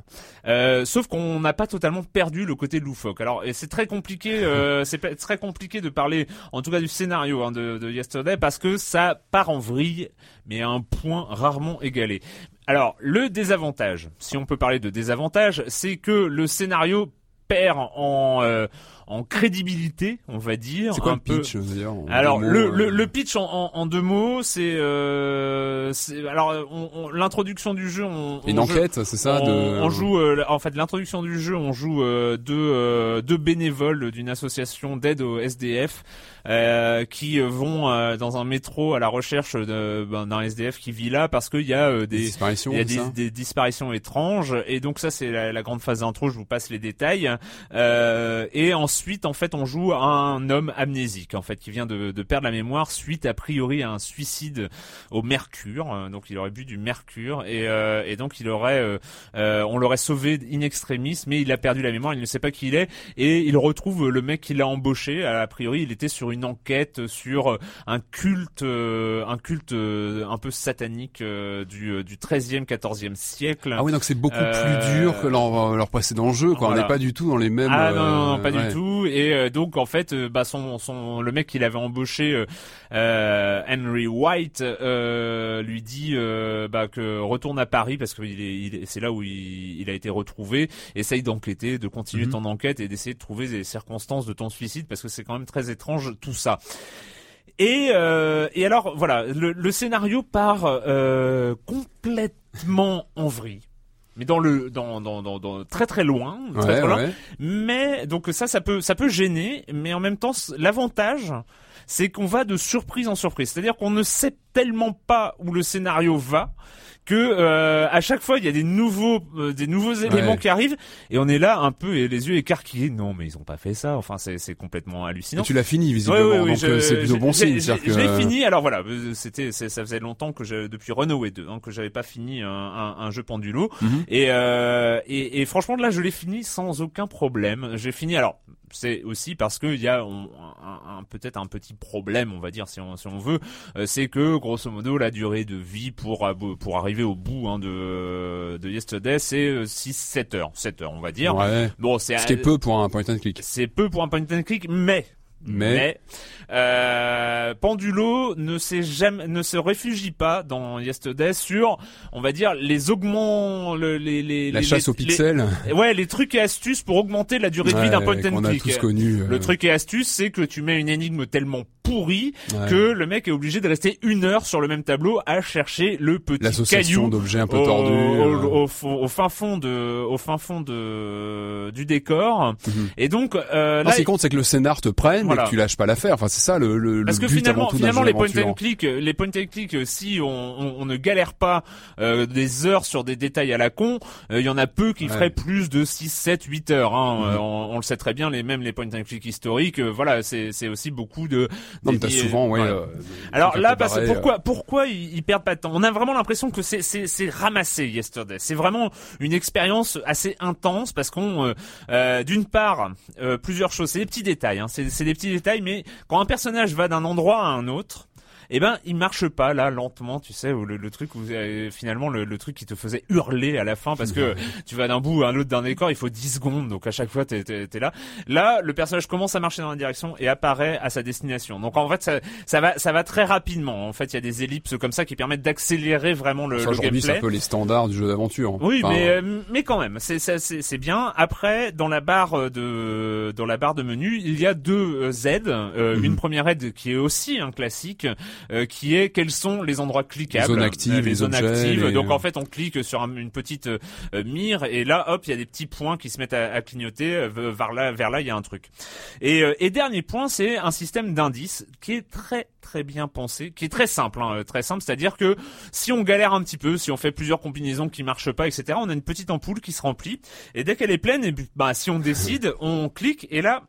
A: Euh, sauf qu'on n'a pas totalement perdu le côté loufoque. Alors, c'est très compliqué, euh, c'est très compliqué de parler, en tout cas du scénario hein, de, de Yesterday, parce que ça part en vrille, mais à un point rarement égalé. Alors, le désavantage, si on peut parler de désavantage, c'est que le scénario perd en euh, en crédibilité, on va dire.
B: C'est quoi
A: un
B: le
A: peu.
B: pitch d'ailleurs en
A: Alors
B: mots,
A: le,
B: euh,
A: le, le pitch en, en, en deux mots, c'est euh, c'est- alors on- on- l'introduction du jeu. On,
B: Une enquête, c'est ça
A: on,
B: de...
A: on joue euh, en fait l'introduction du jeu. On joue euh, deux euh, deux bénévoles d'une association d'aide au SDF euh, qui euh, vont euh, dans un métro à la recherche ben, d'un SDF qui vit là parce qu'il y a euh,
B: des
A: des
B: disparitions,
A: y a des, des disparitions étranges et donc ça c'est la, la grande phase d'intro. Je vous passe les détails. Euh, et ensuite en fait on joue un homme amnésique en fait qui vient de, de perdre la mémoire suite a priori à un suicide au mercure. Donc il aurait bu du mercure et, euh, et donc il aurait on l'aurait sauvé in extremis mais il a perdu la mémoire. Il ne sait pas qui il est et il retrouve le mec qui l'a embauché. A priori il était sur une enquête sur un culte euh, un culte euh, un peu satanique euh, du du 13e 14e siècle.
B: Ah oui, donc c'est beaucoup
A: Euh,
B: plus dur que leur, leur précédent jeu, quoi. On n'est pas du tout dans les mêmes...
A: Ah non, non, non,
B: euh,
A: pas
B: ouais.
A: du tout. Et euh, donc en fait, euh, bah son, son, le mec qu'il avait embauché, euh, euh, Henry White, euh, lui dit euh, bah, que retourne à Paris parce que il est, il est- c'est là où il, il a été retrouvé. Essaye d'enquêter, de continuer
B: Mhm.
A: ton enquête et d'essayer de trouver les circonstances de ton suicide parce que c'est quand même très étrange tout ça. Et, euh, et alors voilà, le, le scénario part euh, complètement en vrille. Mais dans le dans, dans, dans, dans- très très loin, très,
B: Ouais,
A: très loin.
B: ouais.
A: Mais donc ça, ça peut, ça peut gêner, mais en même temps, l'avantage, c'est qu'on va de surprise en surprise. C'est-à-dire qu'on ne sait tellement pas où le scénario va que euh, à chaque fois il y a des nouveaux, euh, des nouveaux éléments
B: Ouais.
A: qui arrivent et on est là un peu et les yeux écarquillés. Non, mais ils ont pas fait ça. Enfin, c'est c'est complètement
B: Et
A: hallucinant.
B: tu l'as fini, visiblement,
A: Ouais, ouais,
B: donc
A: je-
B: euh, c'est plutôt bon signe.
A: Je l'ai
B: que-
A: fini. Alors voilà, euh, c'était, c'est- ça faisait longtemps que j'ai, depuis Runaway 2, hein, que j'avais pas fini un, un, un jeu pendulo.
B: Mhm.
A: Et, euh, et, et franchement, là, je l'ai fini sans aucun problème. J'ai fini. Alors, c'est aussi parce que il y a un, un- peut-être un petit problème, on va dire, si on, si on veut. Euh, c'est que grosso modo, la durée de vie pour pour arriver au bout hein, de de Yesterday, c'est 6-7 heures, 7 heures, on va dire.
B: Ouais.
A: Bon, c'est
B: Ce qui est peu pour un point and click.
A: c'est peu pour un point and click, mais
B: Mais-
A: euh, Pendulo ne jamais ne se réfugie pas dans Yesterday sur on va dire les augments le- les les
B: La
A: les-
B: chasse aux pixels.
A: ouais les trucs et astuces pour augmenter la durée de vie
B: Ouais,
A: d'un point and click.
B: tous connu. euh,
A: Le truc et astuce, c'est que tu mets une énigme tellement pourrie
B: ouais.
A: que le mec est obligé de rester une heure sur le même tableau à chercher le petit caillou
B: d'objets un peu
A: au,
B: tordus. euh,
A: au, au au fin fond de au fin fond de du décor
B: Mhm.
A: et donc euh,
B: Non,
A: là
B: c'est compte, c'est que le scénar te prenne
A: Voilà.
B: et que tu lâches pas l'affaire. Enfin, c'est ça le, le, le
A: parce que
B: but
A: finalement,
B: avant tout
A: finalement
B: jeu
A: les point and click, euh, les point and click, euh, si on, on, on ne galère pas euh, des heures sur des détails à la con, euh, il y en a peu qui
B: Ouais.
A: feraient plus de 6, 7, 8 heures. Hein.
B: Mhm.
A: Euh, on, on le sait très bien, les mêmes les point and click historiques, euh, voilà, c'est c'est aussi beaucoup de.
B: Non, mais t'as souvent, ouais. euh,
A: Alors là, parce que
B: barrés,
A: pourquoi, pourquoi ils, ils perdent pas de temps? On a vraiment l'impression que c'est c'est c'est ramassé Yesterday. C'est vraiment une expérience assez intense parce qu'on, euh, euh, d'une part, euh, plusieurs choses. C'est des petits détails. Hein, c'est c'est des petits détails, mais quand un personnage va d'un endroit à un autre. Eh ben, il marche pas là lentement, tu sais, ou le, le truc où euh, finalement le, le truc qui te faisait hurler à la fin parce que tu vas d'un bout à un autre d'un décor, il faut 10 secondes, donc à chaque fois t'es t'es là. Là, le personnage commence à marcher dans la direction et apparaît à sa destination. Donc en fait, ça, ça va, ça va très rapidement. En fait, il y a des ellipses comme ça qui permettent d'accélérer vraiment le,
B: Ça,
A: le
B: c'est un peu les standards du jeu d'aventure.
A: Oui,
B: Enfin,
A: mais euh, mais quand même, c'est c'est bien. Après, dans la barre de dans la barre de menu, il y a deux euh, aides. Euh,
B: Mhm.
A: Une première aide qui est aussi un classique, euh, qui est quels sont les endroits cliquables,
B: Les zones actives,
A: euh, les,
B: les
A: zones actives. Donc en fait, on clique sur un- une petite euh, mire et là, hop, il y a des petits points qui se mettent à, à clignoter. euh, vers là, vers là, il y a un truc. Et, euh, et dernier point, c'est un système d'indices qui est très très bien pensé, qui est très simple, hein, très simple. C'est-à-dire que si on galère un petit peu, si on fait plusieurs combinaisons qui marchent pas, etc., on a une petite ampoule qui se remplit. Et dès qu'elle est pleine, et bah, si on décide, on clique et là,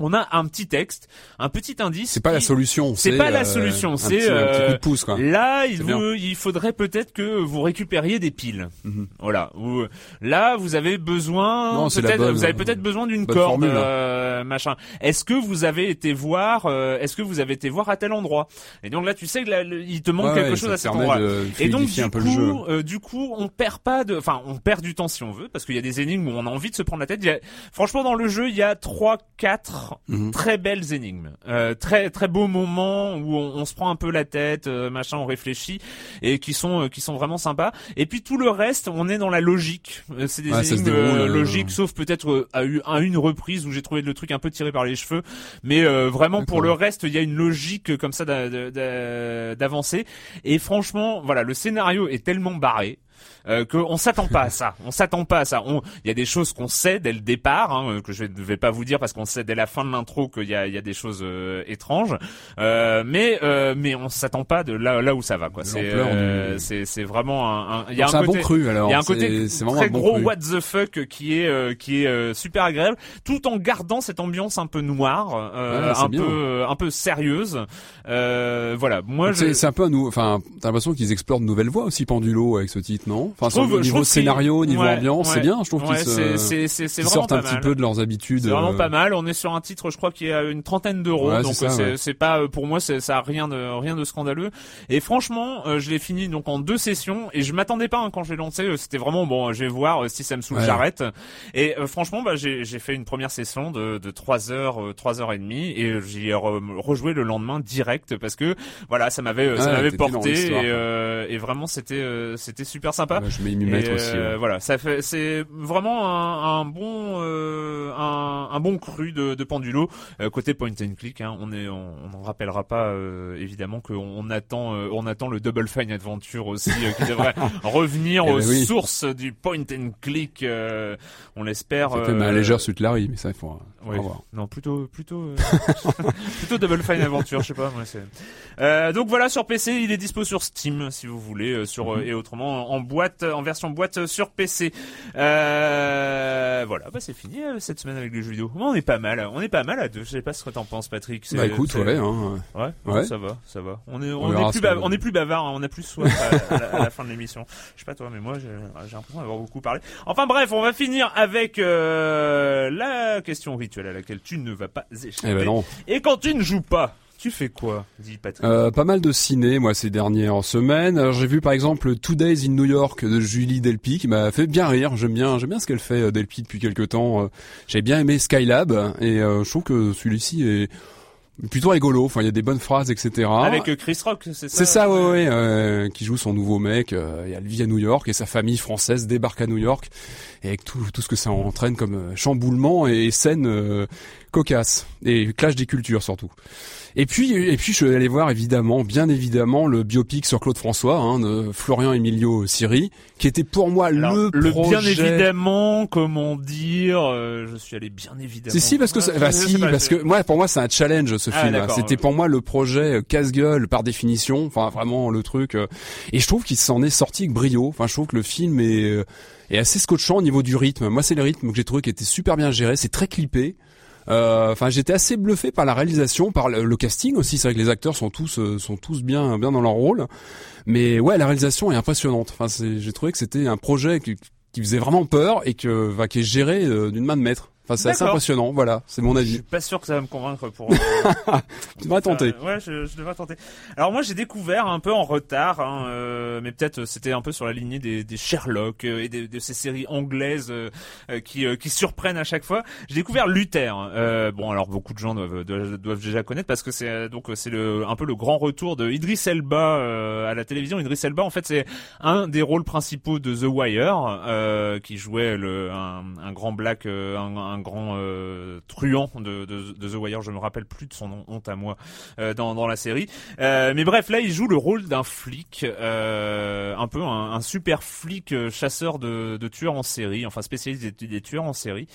A: on a un petit texte, un petit indice.
B: C'est pas la solution.
A: c'est pas la
B: euh,
A: solution, c'est,
B: petit- un petit
A: euh,
B: coup de pouce, quoi.
A: Là, il, vous, il faudrait peut-être que vous récupériez des piles.
B: Mhm.
A: Voilà. Ou, euh, là, vous avez besoin. Peut-être,
B: bonne,
A: vous avez
B: euh,
A: peut-être besoin d'une corde,
B: formule,
A: euh, machin. Est-ce que vous avez été voir euh, Est-ce que vous avez été voir à tel endroit? Et donc là, tu sais que là, il te manque
B: Ouais,
A: quelque
B: ouais,
A: chose à cet endroit. Et donc du
B: le jeu.
A: coup, euh, du coup, on perd pas de, enfin, on perd du temps si on veut, parce qu'il y a des énigmes où on a envie de se prendre la tête. A- franchement, dans le jeu, il y a trois, quatre
B: Mhm.
A: très belles énigmes, euh, très très beaux moments où on, on se prend un peu la tête, euh, machin, on réfléchit et qui sont euh, qui sont vraiment sympas. Et puis tout le reste, on est dans la logique. C'est des
B: Ouais,
A: énigmes
B: déroule,
A: logiques, sauf peut-être à, une reprise où j'ai trouvé le truc un peu tiré par les cheveux. Mais euh, vraiment pour le reste, il y a une logique comme ça d'a- d'a- d'avancer. Et franchement, voilà, le scénario est tellement barré. Euh, qu'on s'attend pas à ça. On s'attend pas à ça. Il y a des choses qu'on sait dès le départ, hein, que je ne vais pas vous dire parce qu'on sait dès la fin de l'intro qu'il y a, il y a des choses euh, étranges. Euh, mais euh, mais on s'attend pas de là là où ça va. quoi. C'est euh,
B: du-
A: c'est vraiment un. Il y a
B: Donc,
A: un
B: un bon
A: côté.
B: cru alors.
A: Il y a un côté
B: c'est vraiment
A: très
B: un bon
A: gros
B: cru.
A: what the fuck qui est euh, qui est euh, super agréable, tout en gardant cette ambiance un peu noire, euh, un
B: bien.
A: peu un peu sérieuse. Euh, voilà, moi je
B: C'est c'est un peu un nou- enfin, t'as l'impression qu'ils explorent de nouvelles voies aussi Pendulo avec ce titre, non? Enfin,
A: Je trouve-
B: sur le
A: je
B: niveau scénario, niveau
A: ouais,
B: ambiance, c'est bien. Je trouve
A: ouais,
B: qu'ils sortent un petit
A: mal.
B: peu de leurs habitudes.
A: C'est vraiment
B: euh,
A: pas mal. On est sur un titre, je crois, qui est à une trentaine d'euros. Donc
B: c'est
A: pas euh, pour moi, ça a rien de rien de scandaleux. Et franchement, euh, je l'ai fini donc en deux sessions et je m'attendais pas hein, quand je l'ai lancé. euh, C'était vraiment bon. Je vais voir si ça me saoule, j'arrête. Et euh, franchement, bah, j'ai j'ai fait une première session de de trois heures, trois heures et demie et j'y ai re- rejoué le lendemain direct parce que voilà, ça m'avait ça
B: Ouais,
A: m'avait porté et, euh, et vraiment c'était euh, c'était super sympa.
B: Je vais m'y mettre
A: Et,
B: aussi.
A: euh,
B: ouais.
A: Voilà, ça fait, c'est vraiment un, un bon, euh, un, un bon cru de, de Pendulo Euh, côté point and click. Hein, on est, on n'en rappellera pas euh, évidemment qu'on on attend, euh, on attend le Double Fine Adventure aussi euh, qui devrait revenir
B: Eh
A: aux
B: ben oui.
A: sources du point and click. euh, on l'espère.
B: C'était ma légère suite Larry, mais ça il faut, faut voir.
A: Non, plutôt, plutôt, euh, plutôt Double Fine Adventure, je sais pas. Moi, c'est. Euh, donc voilà, sur PC, il est dispo sur Steam, si vous voulez, sur
B: Mhm.
A: euh, et autrement en boîte, en version boîte sur PC. Euh, voilà, bah c'est fini euh, cette semaine avec les jeux vidéo. On est pas mal, on est pas mal à deux. Je sais pas ce que t'en penses, Patrick. C'est-
B: Bah écoute,
A: c'est-
B: ouais. Hein.
A: Ouais,
B: Ouais.
A: ça va, ça va. On est,
B: On
A: on,
B: verra
A: est plus,
B: ce que-
A: ba- on est plus bavard, hein, on a plus soif à, à la, à la fin de l'émission. Je sais pas toi, mais moi j'ai j'ai l'impression d'avoir beaucoup parlé. Enfin bref, on va finir avec euh, la question rituelle à laquelle tu ne vas pas échapper.
B: Eh ben non.
A: Et quand tu ne joues pas, tu fais quoi Dit Patrick.
B: Euh, pas mal de ciné, moi, ces dernières semaines. J'ai vu, par exemple, Two Days in New York de Julie Delpy, qui m'a fait bien rire. J'aime bien, j'aime bien ce qu'elle fait, euh, Delpy, depuis quelques temps. Euh, J'ai bien aimé Skylab, et euh, je trouve que celui-ci est plutôt rigolo. Enfin, il y a des bonnes phrases, etc.
A: avec Chris Rock, c'est ça
B: C'est ça, ouais, ouais, euh, qui joue son nouveau mec. Euh, et elle vit à New York et sa famille française débarque à New York et avec tout, tout ce que ça entraîne comme euh, chamboulement et scènes euh, cocasses et clash des cultures surtout. Et puis, et puis, je suis allé voir évidemment, bien évidemment, le biopic sur Claude François hein, de Florian Emilio Siri, qui était pour moi
A: Alors,
B: le,
A: le
B: projet.
A: bien évidemment, comment dire euh, Je suis allé bien évidemment.
B: Si si parce que ça-
A: je-
B: bah, si
A: pas,
B: parce que moi pour moi c'est un challenge ce
A: Ah,
B: film.
A: d'accord,
B: C'était pour moi le projet euh, casse-gueule par définition. Enfin vraiment le truc. euh, et je trouve qu'il s'en est sorti avec brio. Enfin je trouve que le film est est assez scotchant au niveau du rythme. Moi c'est le rythme que j'ai trouvé qui était super bien géré. C'est très clippé. Euh, Enfin, j'étais assez bluffé par la réalisation, par le, casting aussi. C'est vrai que les acteurs sont tous euh, sont tous bien bien dans leur rôle. Mais ouais, la réalisation est impressionnante. Enfin, j'ai trouvé que c'était un projet qui, faisait vraiment peur et que qui est géré euh, d'une main de maître. Enfin, c'est assez impressionnant. Voilà, c'est mon
A: Je
B: avis.
A: suis pas sûr que ça va me convaincre pour. euh,
B: Tu vas tenter.
A: Euh, ouais, je, je devrais tenter. Alors moi, j'ai découvert un peu en retard, hein, euh, mais peut-être euh, c'était un peu sur la lignée des, des Sherlock euh, et des- de ces séries anglaises qui, euh, qui surprennent à chaque fois. J'ai découvert Luther. Euh, bon, alors beaucoup de gens doivent, doivent, doivent déjà connaître parce que c'est donc c'est le un peu le grand retour de Idris Elba euh, à la télévision. Idris Elba, en fait, c'est un des rôles principaux de The Wire, euh, qui jouait le un, un grand black, euh, un, un grand euh, truand de, de, de The Wire. Je me rappelle plus de son nom, honte à moi, euh, dans, dans la série. Euh, mais bref, là, il joue le rôle d'un flic, euh, un peu un, un super flic euh, chasseur de, de tueurs en série, enfin spécialiste des, tueurs en série.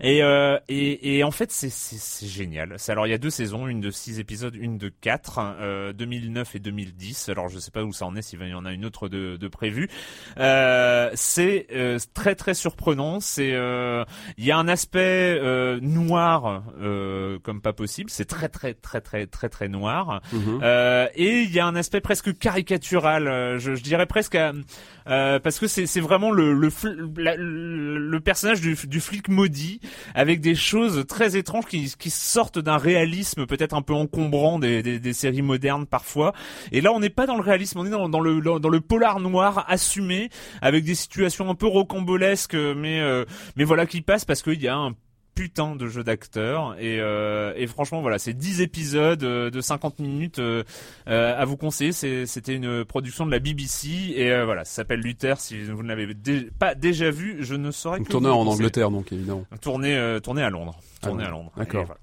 A: Et, et, et en fait, c'est génial. Alors, il y a deux saisons, une de six épisodes, une de quatre, euh, 2009 et 2010. Alors, je sais pas où ça en est, s'il y en a une autre de, de prévue. C'est très très surprenant. C'est il y a un aspect euh, noir euh, comme pas possible. C'est très très très très très très noir.
B: Mhm.
A: Euh, et il y a un aspect presque caricatural, euh, je, je dirais presque, à- euh, parce que c'est vraiment le le le personnage du, du flic maudit avec des choses très étranges qui, qui sortent d'un réalisme peut-être un peu encombrant des, des, des séries modernes parfois. Et là, on n'est pas dans le réalisme, on est dans, dans le dans le polar noir assumé avec des situations un peu rocambolesques, mais euh, mais voilà qui passe parce qu'il y a un putain de jeu d'acteur et, euh, et franchement voilà c'est 10 épisodes euh, de 50 minutes euh, à vous conseiller c'était une production de la BBC et euh, voilà ça s'appelle Luther si vous ne l'avez dé- pas déjà vu je ne saurais que vous
B: en
A: conseiller.
B: Angleterre, donc évidemment.
A: tourné tourné à Londres
B: Ah
A: tourné
B: bon,
A: à Londres
B: d'accord.
A: Voilà.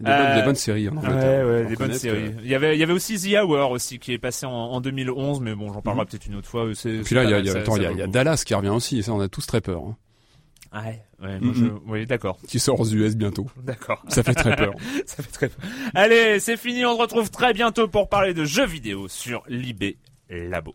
B: Des, bonnes, des bonnes séries en
A: Ouais,
B: Angleterre.
A: ouais,
B: Faut
A: des bonnes
B: reconnaître
A: séries.
B: que-
A: Il y avait, il y avait aussi The Hour aussi qui est passé en, en 2011, mais bon, j'en parlerai
B: Mhm.
A: peut-être une autre fois.
B: Puis là, il y a, il y a,
A: ça-
B: attends,
A: ça
B: il y a-
A: vaut
B: il y a
A: le
B: Dallas qui revient aussi, et ça, on a tous très peur. hein.
A: Coup. Ouais, ouais, moi, je, oui, d'accord,
B: Qui sort aux US bientôt.
A: d'accord.
B: Ça fait très peur.
A: ça fait très peur. Allez, c'est fini. On se retrouve très bientôt pour parler de jeux vidéo sur Libé Labo.